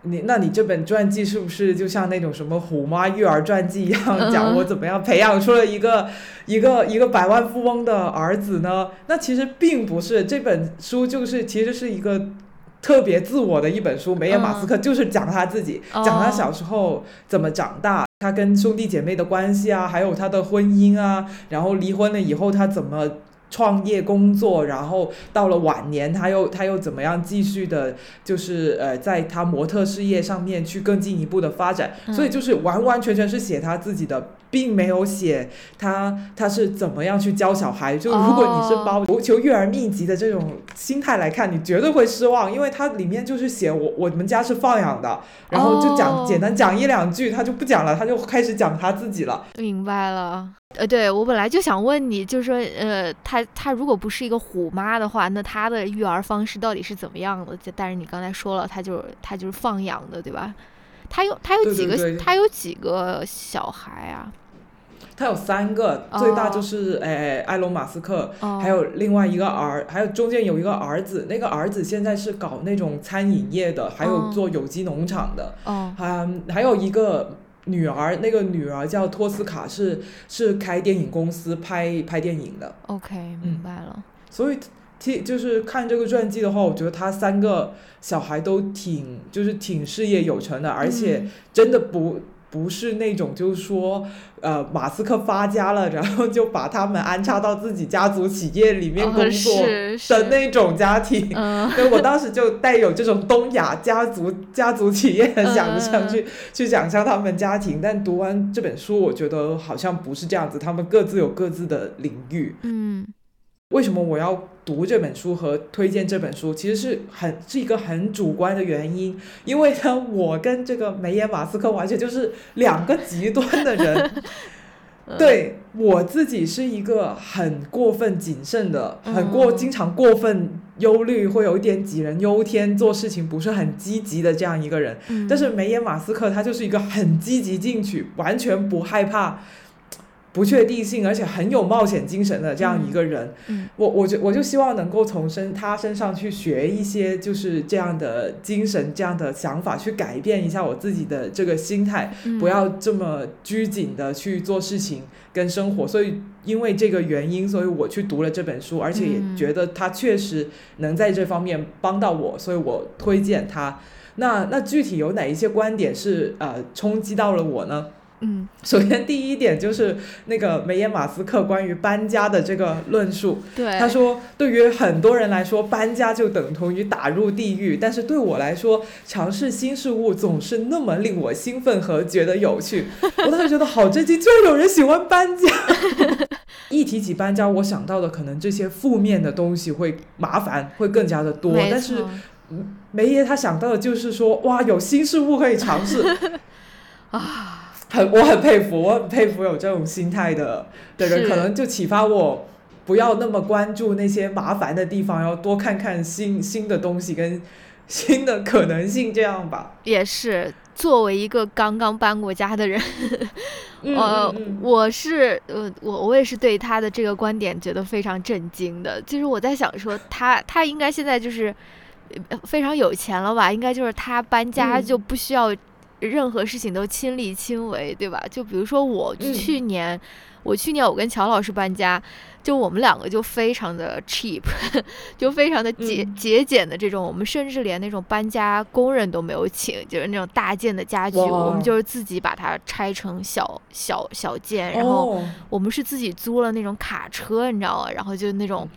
你那你这本传记是不是就像那种什么虎妈育儿传记一样，讲我怎么样培养出了一个一个一个百万富翁的儿子呢？那其实并不是，这本书就是其实是一个特别自我的一本书。梅耶马斯克就是讲他自己，讲他小时候怎么长大，他跟兄弟姐妹的关系啊，还有他的婚姻啊，然后离婚了以后他怎么。创业工作，然后到了晚年，他又他又怎么样继续的，就是呃，在他模特事业上面去更进一步的发展，所以就是完完全全是写他自己的，并没有写他他是怎么样去教小孩。就如果你是抱求育儿秘籍的这种心态来看，你绝对会失望，因为它里面就是写我我们家是放养的，然后就讲简单讲一两句，他就不讲了，他就开始讲他自己了。明白了。呃，对我本来就想问你，就是说，呃，他他如果不是一个虎妈的话，那他的育儿方式到底是怎么样的？但是你刚才说了，他就他就是放养的，对吧？他有他有几个他有几个小孩啊？他有三个，最大就是诶埃隆马斯克，还有另外一个儿，还有中间有一个儿子，那个儿子现在是搞那种餐饮业的，还有做有机农场的，哦，还还有一个。女儿，那个女儿叫托斯卡，是是开电影公司拍拍电影的。OK，明白了。所以，听就是看这个传记的话，我觉得他三个小孩都挺就是挺事业有成的，而且真的不。不是那种，就是说，呃，马斯克发家了，然后就把他们安插到自己家族企业里面工作的那种家庭。所以我当时就带有这种东亚家族家族企业的想象去去想象他们家庭。但读完这本书，我觉得好像不是这样子，他们各自有各自的领域。嗯。为什么我要读这本书和推荐这本书？其实是很是一个很主观的原因，因为呢，我跟这个梅耶马斯克完全就是两个极端的人。对我自己是一个很过分谨慎的，很过经常过分忧虑，会有一点杞人忧天，做事情不是很积极的这样一个人。但是梅耶马斯克他就是一个很积极进取，完全不害怕。不确定性，而且很有冒险精神的这样一个人，我我就我就希望能够从身他身上去学一些，就是这样的精神、这样的想法，去改变一下我自己的这个心态，不要这么拘谨的去做事情跟生活。所以因为这个原因，所以我去读了这本书，而且也觉得他确实能在这方面帮到我，所以我推荐他。那那具体有哪一些观点是呃冲击到了我呢？嗯，首先第一点就是那个梅耶马斯克关于搬家的这个论述。对，他说，对于很多人来说，搬家就等同于打入地狱，但是对我来说，尝试新事物总是那么令我兴奋和觉得有趣。我当时觉得好震惊，居然有人喜欢搬家。一提起搬家，我想到的可能这些负面的东西会麻烦会更加的多，但是梅耶他想到的就是说，哇，有新事物可以尝试 啊。很，我很佩服，我很佩服有这种心态的的人，可能就启发我不要那么关注那些麻烦的地方，要多看看新新的东西跟新的可能性，这样吧。也是，作为一个刚刚搬过家的人，呃，我是呃，我我也是对他的这个观点觉得非常震惊的。就是我在想说，他他应该现在就是非常有钱了吧？应该就是他搬家就不需要。任何事情都亲力亲为，对吧？就比如说我去年，我去年我跟乔老师搬家，就我们两个就非常的 cheap，就非常的节节俭的这种，我们甚至连那种搬家工人都没有请，就是那种大件的家具，我们就是自己把它拆成小小小件，然后我们是自己租了那种卡车，你知道吗？然后就那种。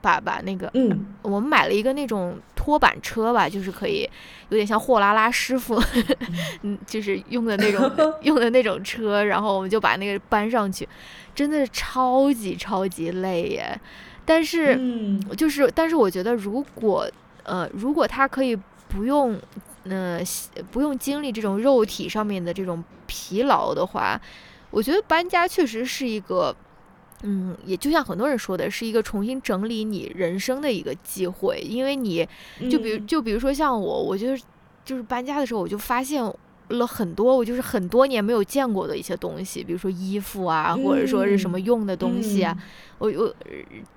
把把那个，嗯，我们买了一个那种拖板车吧，就是可以有点像货拉拉师傅，嗯，就是用的那种 用的那种车，然后我们就把那个搬上去，真的是超级超级累耶。但是，就是，但是我觉得，如果呃，如果他可以不用，呃，不用经历这种肉体上面的这种疲劳的话，我觉得搬家确实是一个。嗯，也就像很多人说的，是一个重新整理你人生的一个机会，因为你就比如就比如说像我，我就是就是搬家的时候，我就发现了很多我就是很多年没有见过的一些东西，比如说衣服啊，或者说是什么用的东西啊，我我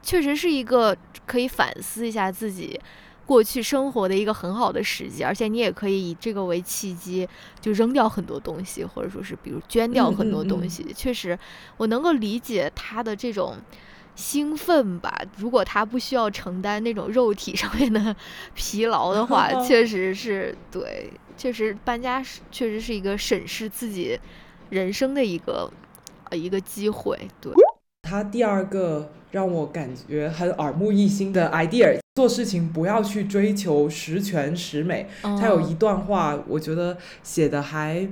确实是一个可以反思一下自己。过去生活的一个很好的时机，而且你也可以以这个为契机，就扔掉很多东西，或者说是比如捐掉很多东西。确实，我能够理解他的这种兴奋吧。如果他不需要承担那种肉体上面的疲劳的话，确实是对，确实搬家是确实是一个审视自己人生的一个呃一个机会。对，他第二个让我感觉很耳目一新的 idea。做事情不要去追求十全十美。他有一段话，我觉得写的还。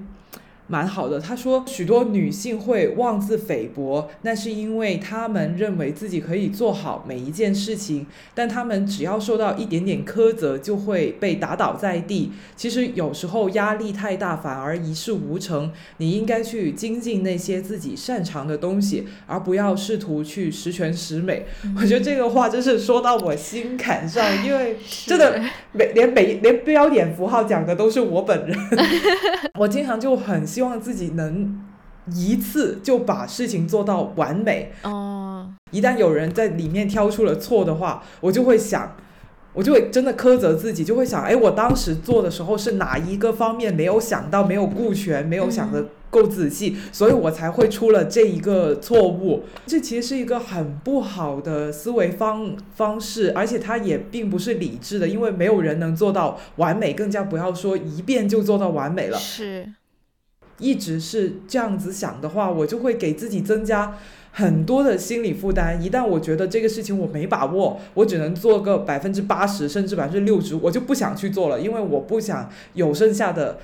蛮好的，他说许多女性会妄自菲薄，那是因为她们认为自己可以做好每一件事情，但她们只要受到一点点苛责，就会被打倒在地。其实有时候压力太大，反而一事无成。你应该去精进那些自己擅长的东西，而不要试图去十全十美。我觉得这个话真是说到我心坎上，因为 真的每连每连标点符号讲的都是我本人，我经常就很。希望自己能一次就把事情做到完美。哦，一旦有人在里面挑出了错的话，我就会想，我就会真的苛责自己，就会想，哎，我当时做的时候是哪一个方面没有想到，没有顾全，没有想的够仔细，所以我才会出了这一个错误。这其实是一个很不好的思维方方式，而且它也并不是理智的，因为没有人能做到完美，更加不要说一遍就做到完美了。是。一直是这样子想的话，我就会给自己增加很多的心理负担。一旦我觉得这个事情我没把握，我只能做个百分之八十，甚至百分之六十，我就不想去做了，因为我不想有剩下的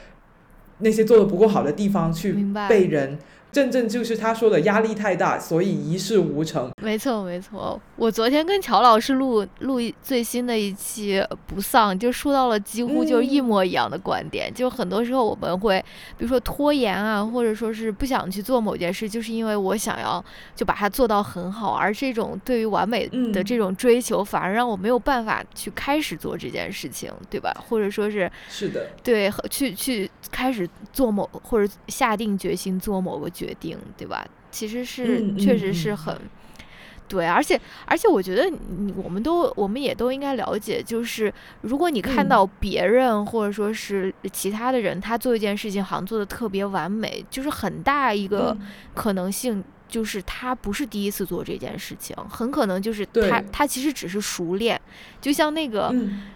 那些做的不够好的地方去被人。正正就是他说的压力太大，所以一事无成。没错没错，我昨天跟乔老师录录最新的一期不丧，就说到了几乎就是一模一样的观点。就很多时候我们会，比如说拖延啊，或者说是不想去做某件事，就是因为我想要就把它做到很好，而这种对于完美的这种追求，反而让我没有办法去开始做这件事情，对吧？或者说是是的，对，去去开始做某或者下定决心做某个。决定对吧？其实是确实是很对，而且而且我觉得，我们都我们也都应该了解，就是如果你看到别人或者说是其他的人，他做一件事情好像做的特别完美，就是很大一个可能性。就是他不是第一次做这件事情，很可能就是他他其实只是熟练，就像那个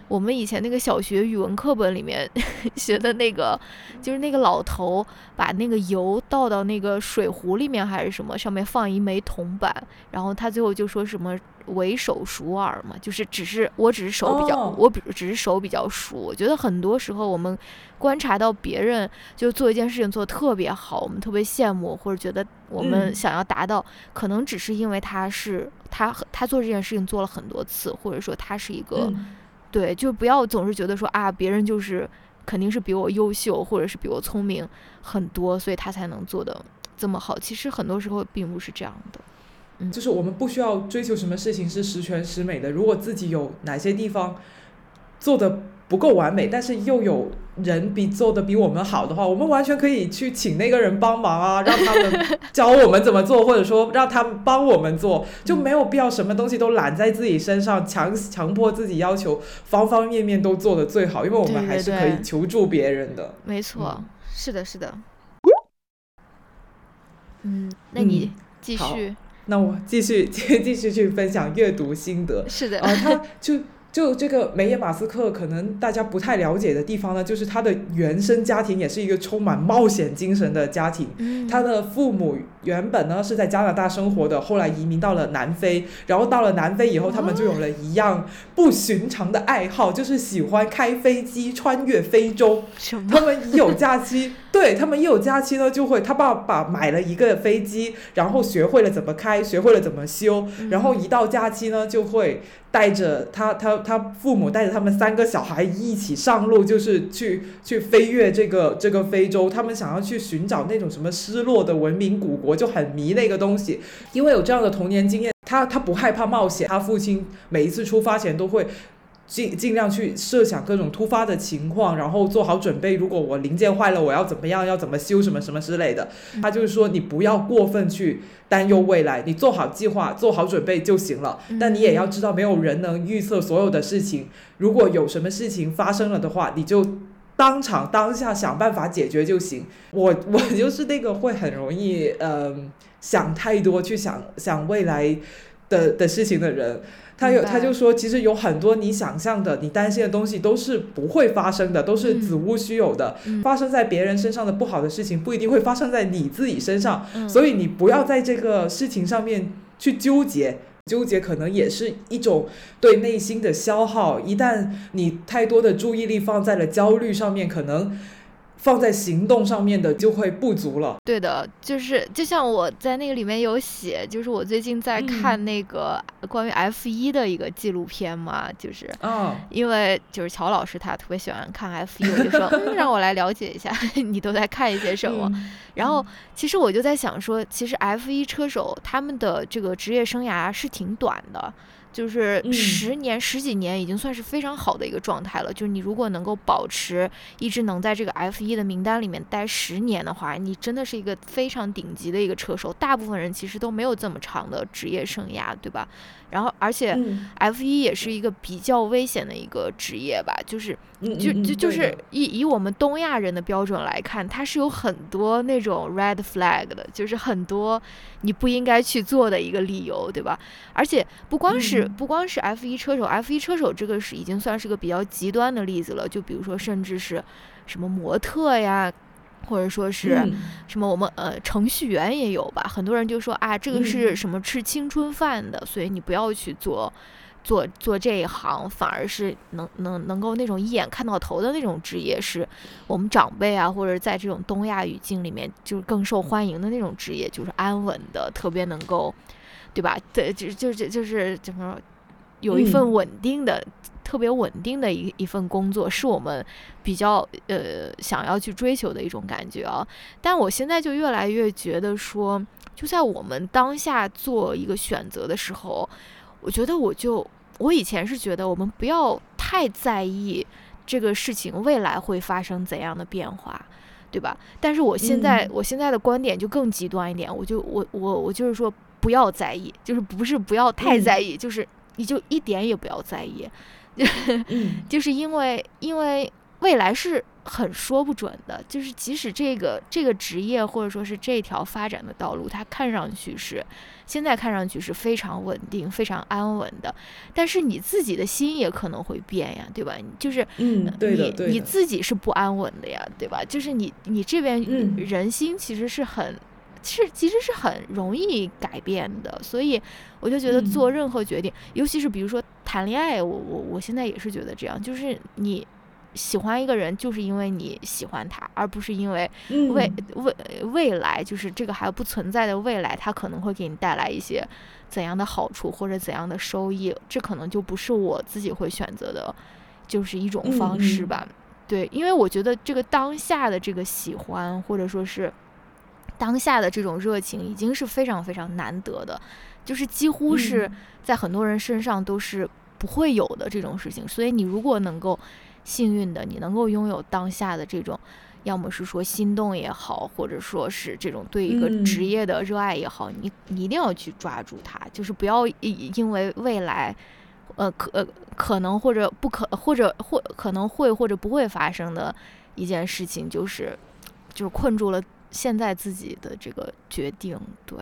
我们以前那个小学语文课本里面 学的那个，就是那个老头把那个油倒到那个水壶里面还是什么，上面放一枚铜板，然后他最后就说什么。为手熟耳嘛，就是只是我只是手比较，我比只是手比较熟。我觉得很多时候我们观察到别人就做一件事情做的特别好，我们特别羡慕，或者觉得我们想要达到，可能只是因为他是他他做这件事情做了很多次，或者说他是一个对，就不要总是觉得说啊，别人就是肯定是比我优秀，或者是比我聪明很多，所以他才能做的这么好。其实很多时候并不是这样的。嗯就是我们不需要追求什么事情是十全十美的。如果自己有哪些地方做的不够完美，但是又有人比做的比我们好的话，我们完全可以去请那个人帮忙啊，让他们教我们怎么做，或者说让他们帮我们做，就没有必要什么东西都揽在自己身上，强强迫自己要求方方面面都做的最好，因为我们还是可以求助别人的。没错，是的，是的。嗯，那你继续。那我继续 继续去分享阅读心得。是的，啊，他就就这个梅耶马斯克，可能大家不太了解的地方呢，就是他的原生家庭也是一个充满冒险精神的家庭。他的父母原本呢是在加拿大生活的，后来移民到了南非，然后到了南非以后，他们就有了一样不寻常的爱好，就是喜欢开飞机穿越非洲。他们一有假期。对他们一有假期呢，就会他爸爸买了一个飞机，然后学会了怎么开，学会了怎么修，然后一到假期呢，就会带着他他他父母带着他们三个小孩一起上路，就是去去飞越这个这个非洲，他们想要去寻找那种什么失落的文明古国，就很迷那个东西，因为有这样的童年经验，他他不害怕冒险，他父亲每一次出发前都会。尽尽量去设想各种突发的情况，然后做好准备。如果我零件坏了，我要怎么样？要怎么修？什么什么之类的。他就是说，你不要过分去担忧未来，你做好计划，做好准备就行了。但你也要知道，没有人能预测所有的事情。如果有什么事情发生了的话，你就当场当下想办法解决就行。我 我就是那个会很容易嗯想太多，去想想未来的的事情的人。他有，他就说，其实有很多你想象的、你担心的东西都是不会发生的，都是子无虚有的。发生在别人身上的不好的事情，不一定会发生在你自己身上。所以你不要在这个事情上面去纠结，纠结可能也是一种对内心的消耗。一旦你太多的注意力放在了焦虑上面，可能。放在行动上面的就会不足了。对的，就是就像我在那个里面有写，就是我最近在看那个关于 F 一的一个纪录片嘛，就是，嗯，因为就是乔老师他特别喜欢看 F 一，我就说让我来了解一下 你都在看一些什么。然后其实我就在想说，其实 F 一车手他们的这个职业生涯是挺短的。就是十年十几年已经算是非常好的一个状态了。就是你如果能够保持一直能在这个 F 一的名单里面待十年的话，你真的是一个非常顶级的一个车手。大部分人其实都没有这么长的职业生涯，对吧？然后，而且 F 一也是一个比较危险的一个职业吧，就是就就就是以以我们东亚人的标准来看，它是有很多那种 red flag 的，就是很多你不应该去做的一个理由，对吧？而且不光是不光是 F 一车手，F 一车手这个是已经算是个比较极端的例子了，就比如说甚至是什么模特呀。或者说是什么，我们呃程序员也有吧？很多人就说啊，这个是什么吃青春饭的，所以你不要去做做做这一行，反而是能能能够那种一眼看到头的那种职业，是我们长辈啊，或者在这种东亚语境里面就是更受欢迎的那种职业，就是安稳的，特别能够，对吧？对，就就就就是怎么说，有一份稳定的。特别稳定的一一份工作，是我们比较呃想要去追求的一种感觉啊。但我现在就越来越觉得说，就在我们当下做一个选择的时候，我觉得我就我以前是觉得我们不要太在意这个事情未来会发生怎样的变化，对吧？但是我现在我现在的观点就更极端一点，我就我我我就是说不要在意，就是不是不要太在意，就是你就一点也不要在意。就是因为，因为未来是很说不准的。就是即使这个这个职业或者说是这条发展的道路，它看上去是现在看上去是非常稳定、非常安稳的，但是你自己的心也可能会变呀，对吧？就是嗯，对的，你自己是不安稳的呀，对吧？就是你你这边人心其实是很。是，其实是很容易改变的，所以我就觉得做任何决定，尤其是比如说谈恋爱，我我我现在也是觉得这样，就是你喜欢一个人，就是因为你喜欢他，而不是因为未未未来，就是这个还不存在的未来，他可能会给你带来一些怎样的好处或者怎样的收益，这可能就不是我自己会选择的，就是一种方式吧。对，因为我觉得这个当下的这个喜欢，或者说是。当下的这种热情已经是非常非常难得的，就是几乎是在很多人身上都是不会有的这种事情。所以你如果能够幸运的，你能够拥有当下的这种，要么是说心动也好，或者说是这种对一个职业的热爱也好，你你一定要去抓住它，就是不要因为未来，呃可可能或者不可或者或可能会或者不会发生的一件事情，就是就是困住了。现在自己的这个决定，对，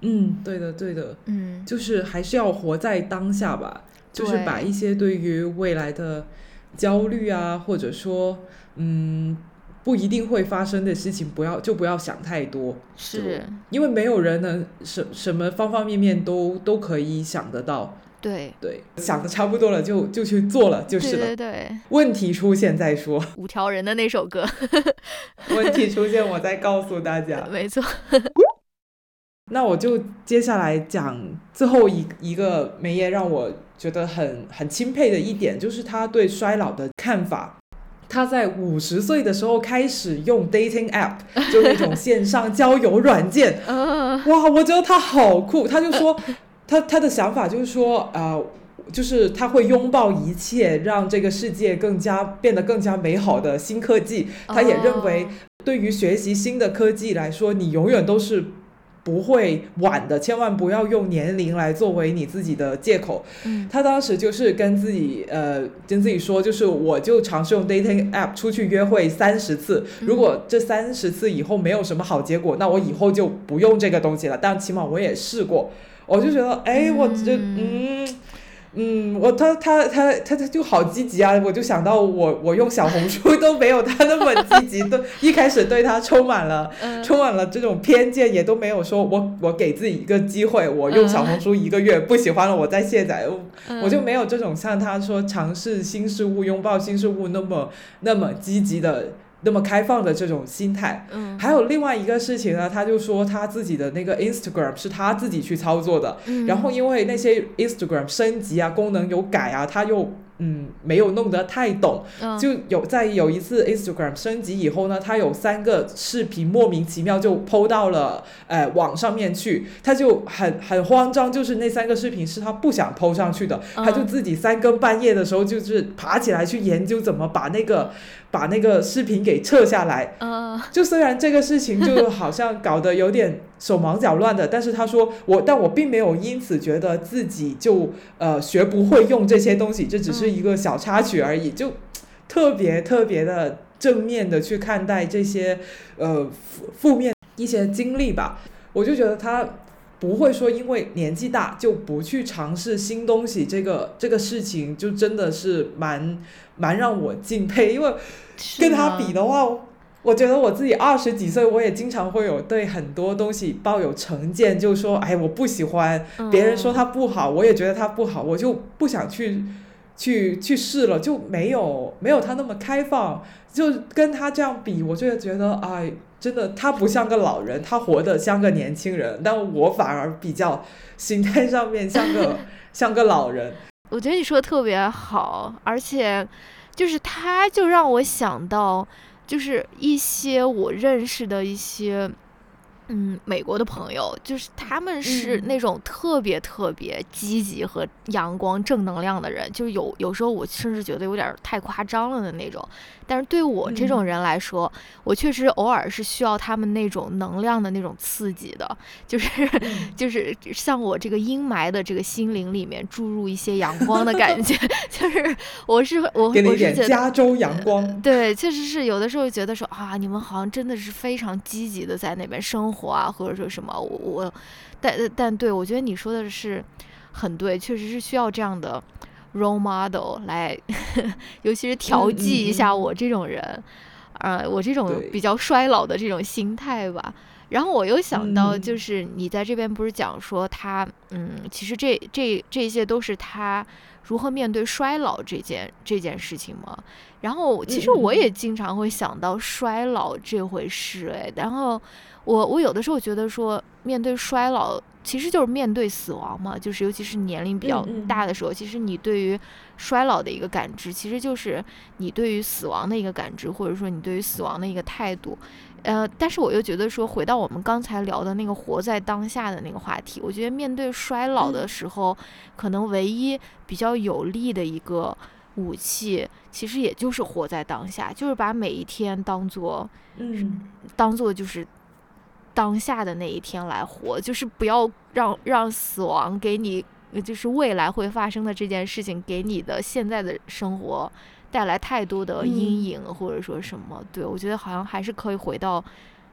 嗯，对的，对的，嗯，就是还是要活在当下吧，就是把一些对于未来的焦虑啊，或者说，嗯，不一定会发生的事情，不要就不要想太多，是。因为没有人能什什么方方面面都都可以想得到。对对，想的差不多了，就就去做了，就是了。对对。问题出现再说。五条人的那首歌。问题出现，我再告诉大家。没错。那我就接下来讲最后一一个梅耶让我觉得很很钦佩的一点，就是他对衰老的看法。他在五十岁的时候开始用 dating app，就那种线上交友软件。哇，我觉得他好酷。他就说。他他的想法就是说，呃，就是他会拥抱一切，让这个世界更加变得更加美好的新科技。他也认为，对于学习新的科技来说，你永远都是。不会晚的，千万不要用年龄来作为你自己的借口。他当时就是跟自己呃跟自己说，就是我就尝试用 dating app 出去约会三十次，如果这三十次以后没有什么好结果，那我以后就不用这个东西了。但起码我也试过，我就觉得，哎，我这嗯。嗯，我他他他他他就好积极啊！我就想到我我用小红书都没有他那么积极，都 一开始对他充满了充满了这种偏见，也都没有说我我给自己一个机会，我用小红书一个月不喜欢了我再卸载，我就没有这种像他说尝试新事物、拥抱新事物那么那么积极的。那么开放的这种心态，嗯，还有另外一个事情呢，他就说他自己的那个 Instagram 是他自己去操作的，然后因为那些 Instagram 升级啊，功能有改啊，他又。嗯，没有弄得太懂，就有在有一次 Instagram 升级以后呢，他有三个视频莫名其妙就 PO 到了呃网上面去，他就很很慌张，就是那三个视频是他不想 PO 上去的，他就自己三更半夜的时候就是爬起来去研究怎么把那个把那个视频给撤下来。就虽然这个事情就好像搞得有点手忙脚乱的，但是他说我，但我并没有因此觉得自己就呃学不会用这些东西，这只是。一个小插曲而已，就特别特别的正面的去看待这些呃负负面一些经历吧。我就觉得他不会说因为年纪大就不去尝试新东西，这个这个事情就真的是蛮蛮让我敬佩。因为跟他比的话，我觉得我自己二十几岁，我也经常会有对很多东西抱有成见，就说哎我不喜欢，别人说他不好，我也觉得他不好，我就不想去。去去试了就没有没有他那么开放，就跟他这样比，我就觉得哎，真的他不像个老人，他活得像个年轻人，但我反而比较心态上面像个 像个老人。我觉得你说的特别好，而且就是他就让我想到，就是一些我认识的一些。嗯，美国的朋友就是他们是那种特别特别积极和阳光、正能量的人，就是有有时候我甚至觉得有点太夸张了的那种。但是对我这种人来说，我确实偶尔是需要他们那种能量的那种刺激的，就是 就是像我这个阴霾的这个心灵里面注入一些阳光的感觉，就是我是我我是觉得加州阳光，对，确实是有的时候觉得说啊，你们好像真的是非常积极的在那边生活啊，或者说什么我我，但但对我觉得你说的是很对，确实是需要这样的。role model 来，尤其是调剂一下我这种人，呃，我这种比较衰老的这种心态吧。然后我又想到，就是你在这边不是讲说他，嗯，其实这这这些都是他如何面对衰老这件这件事情吗？然后其实我也经常会想到衰老这回事，哎，然后我我有的时候觉得说面对衰老。其实就是面对死亡嘛，就是尤其是年龄比较大的时候，其实你对于衰老的一个感知，其实就是你对于死亡的一个感知，或者说你对于死亡的一个态度。呃，但是我又觉得说，回到我们刚才聊的那个活在当下的那个话题，我觉得面对衰老的时候，可能唯一比较有利的一个武器，其实也就是活在当下，就是把每一天当做，嗯，当做就是。当下的那一天来活，就是不要让让死亡给你，就是未来会发生的这件事情给你的现在的生活带来太多的阴影，或者说什么。对我觉得好像还是可以回到，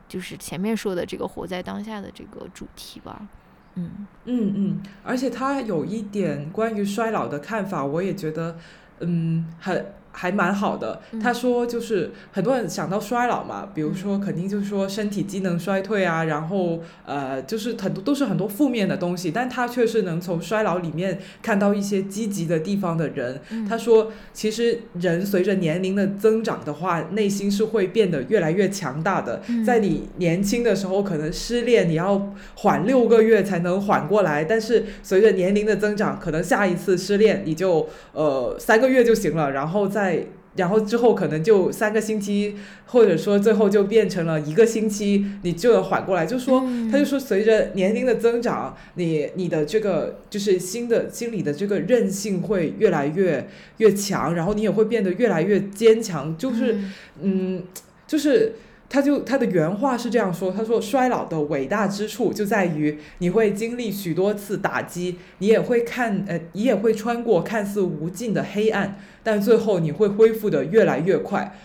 就是前面说的这个活在当下的这个主题吧。嗯嗯嗯，而且他有一点关于衰老的看法，我也觉得嗯很。还蛮好的，他说就是很多人想到衰老嘛，比如说肯定就是说身体机能衰退啊，然后呃就是很多都是很多负面的东西，但他却是能从衰老里面看到一些积极的地方的人。他说其实人随着年龄的增长的话，内心是会变得越来越强大的。在你年轻的时候可能失恋你要缓六个月才能缓过来，但是随着年龄的增长，可能下一次失恋你就呃三个月就行了，然后再。在然后之后可能就三个星期，或者说最后就变成了一个星期，你就能缓过来。就说他就说，随着年龄的增长，你你的这个就是新的心理的这个韧性会越来越越强，然后你也会变得越来越坚强。就是嗯，就是他就他的原话是这样说，他说衰老的伟大之处就在于你会经历许多次打击，你也会看呃，你也会穿过看似无尽的黑暗。但最后你会恢复的越来越快，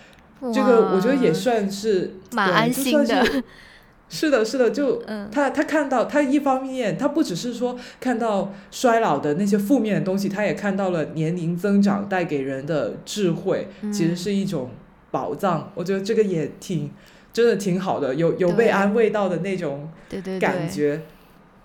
这个我觉得也算是蛮安心的。是的，是的，就他他看到他一方面，他不只是说看到衰老的那些负面的东西，他也看到了年龄增长带给人的智慧，其实是一种宝藏。我觉得这个也挺真的挺好的，有有被安慰到的那种感觉。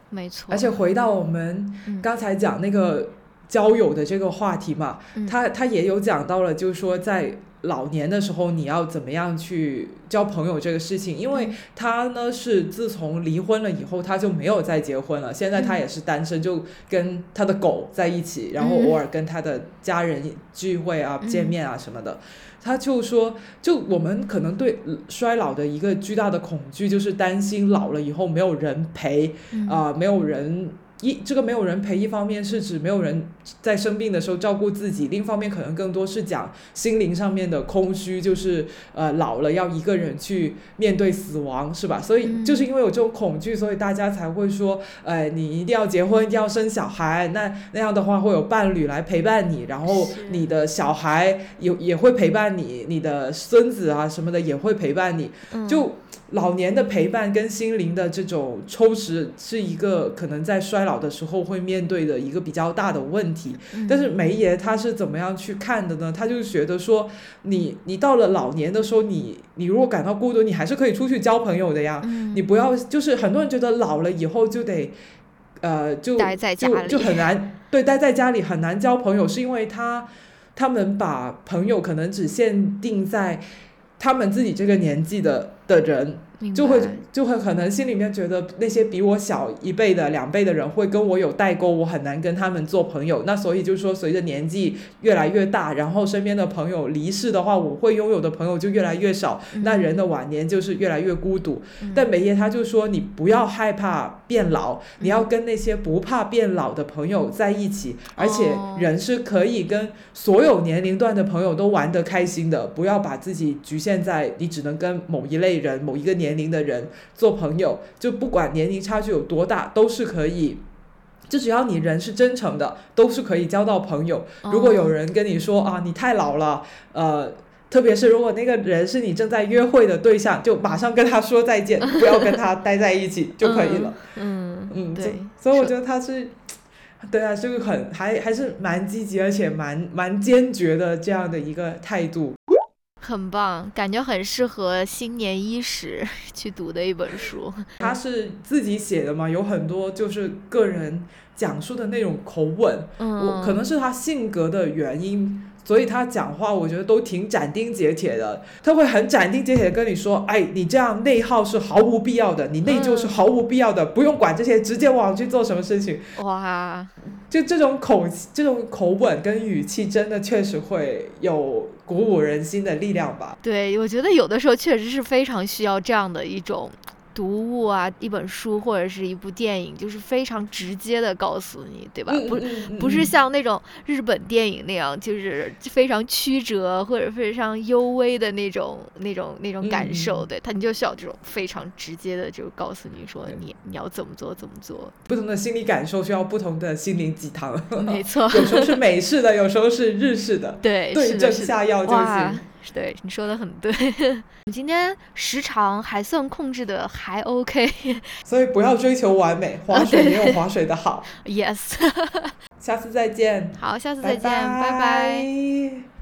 没错。而且回到我们刚才讲那个。交友的这个话题嘛，他他也有讲到了，就是说在老年的时候你要怎么样去交朋友这个事情，因为他呢是自从离婚了以后他就没有再结婚了，现在他也是单身，就跟他的狗在一起，然后偶尔跟他的家人聚会啊、见面啊什么的。他就说，就我们可能对衰老的一个巨大的恐惧，就是担心老了以后没有人陪啊，没有人。一这个没有人陪，一方面是指没有人在生病的时候照顾自己，另一方面可能更多是讲心灵上面的空虚，就是呃老了要一个人去面对死亡，是吧？所以就是因为有这种恐惧，所以大家才会说，呃，你一定要结婚，一定要生小孩，那那样的话会有伴侣来陪伴你，然后你的小孩有也会陪伴你，你的孙子啊什么的也会陪伴你，就。老年的陪伴跟心灵的这种充实，是一个可能在衰老的时候会面对的一个比较大的问题。但是梅爷他是怎么样去看的呢？他就觉得说，你你到了老年的时候，你你如果感到孤独，你还是可以出去交朋友的呀。你不要就是很多人觉得老了以后就得，呃，就就就很难对待在家里很难交朋友，是因为他他们把朋友可能只限定在他们自己这个年纪的。的人就会就会可能心里面觉得那些比我小一辈的两辈的人会跟我有代沟，我很难跟他们做朋友。那所以就是说，随着年纪越来越大，然后身边的朋友离世的话，我会拥有的朋友就越来越少。那人的晚年就是越来越孤独。但梅耶他就说，你不要害怕变老，你要跟那些不怕变老的朋友在一起，而且人是可以跟所有年龄段的朋友都玩得开心的。不要把自己局限在你只能跟某一类。人某一个年龄的人做朋友，就不管年龄差距有多大，都是可以。就只要你人是真诚的，都是可以交到朋友。如果有人跟你说啊，你太老了，呃，特别是如果那个人是你正在约会的对象，就马上跟他说再见，不要跟他待在一起就可以了。嗯嗯，对。所以我觉得他是，对啊，就是很还还是蛮积极，而且蛮蛮坚决的这样的一个态度。很棒，感觉很适合新年伊始 去读的一本书。他是自己写的嘛，有很多就是个人讲述的那种口吻，我可能是他性格的原因。所以他讲话，我觉得都挺斩钉截铁的。他会很斩钉截铁的跟你说：“哎，你这样内耗是毫无必要的，你内疚是毫无必要的，不用管这些，直接往去做什么事情。”哇，就这种口这种口吻跟语气，真的确实会有鼓舞人心的力量吧？对，我觉得有的时候确实是非常需要这样的一种。读物啊，一本书或者是一部电影，就是非常直接的告诉你，对吧？不，不是像那种日本电影那样，就是非常曲折或者非常幽微的那种、那种、那种感受。对他，你就需要这种非常直接的，就告诉你说，你你要怎么做，怎么做。不同的心理感受需要不同的心灵鸡汤。没错，有时候是美式的，有时候是日式的，对，对症下药就行。对，你说的很对。你今天时长还算控制的还 OK，所以不要追求完美，划水没有划水的好。Yes，下次再见。好，下次再见，拜拜。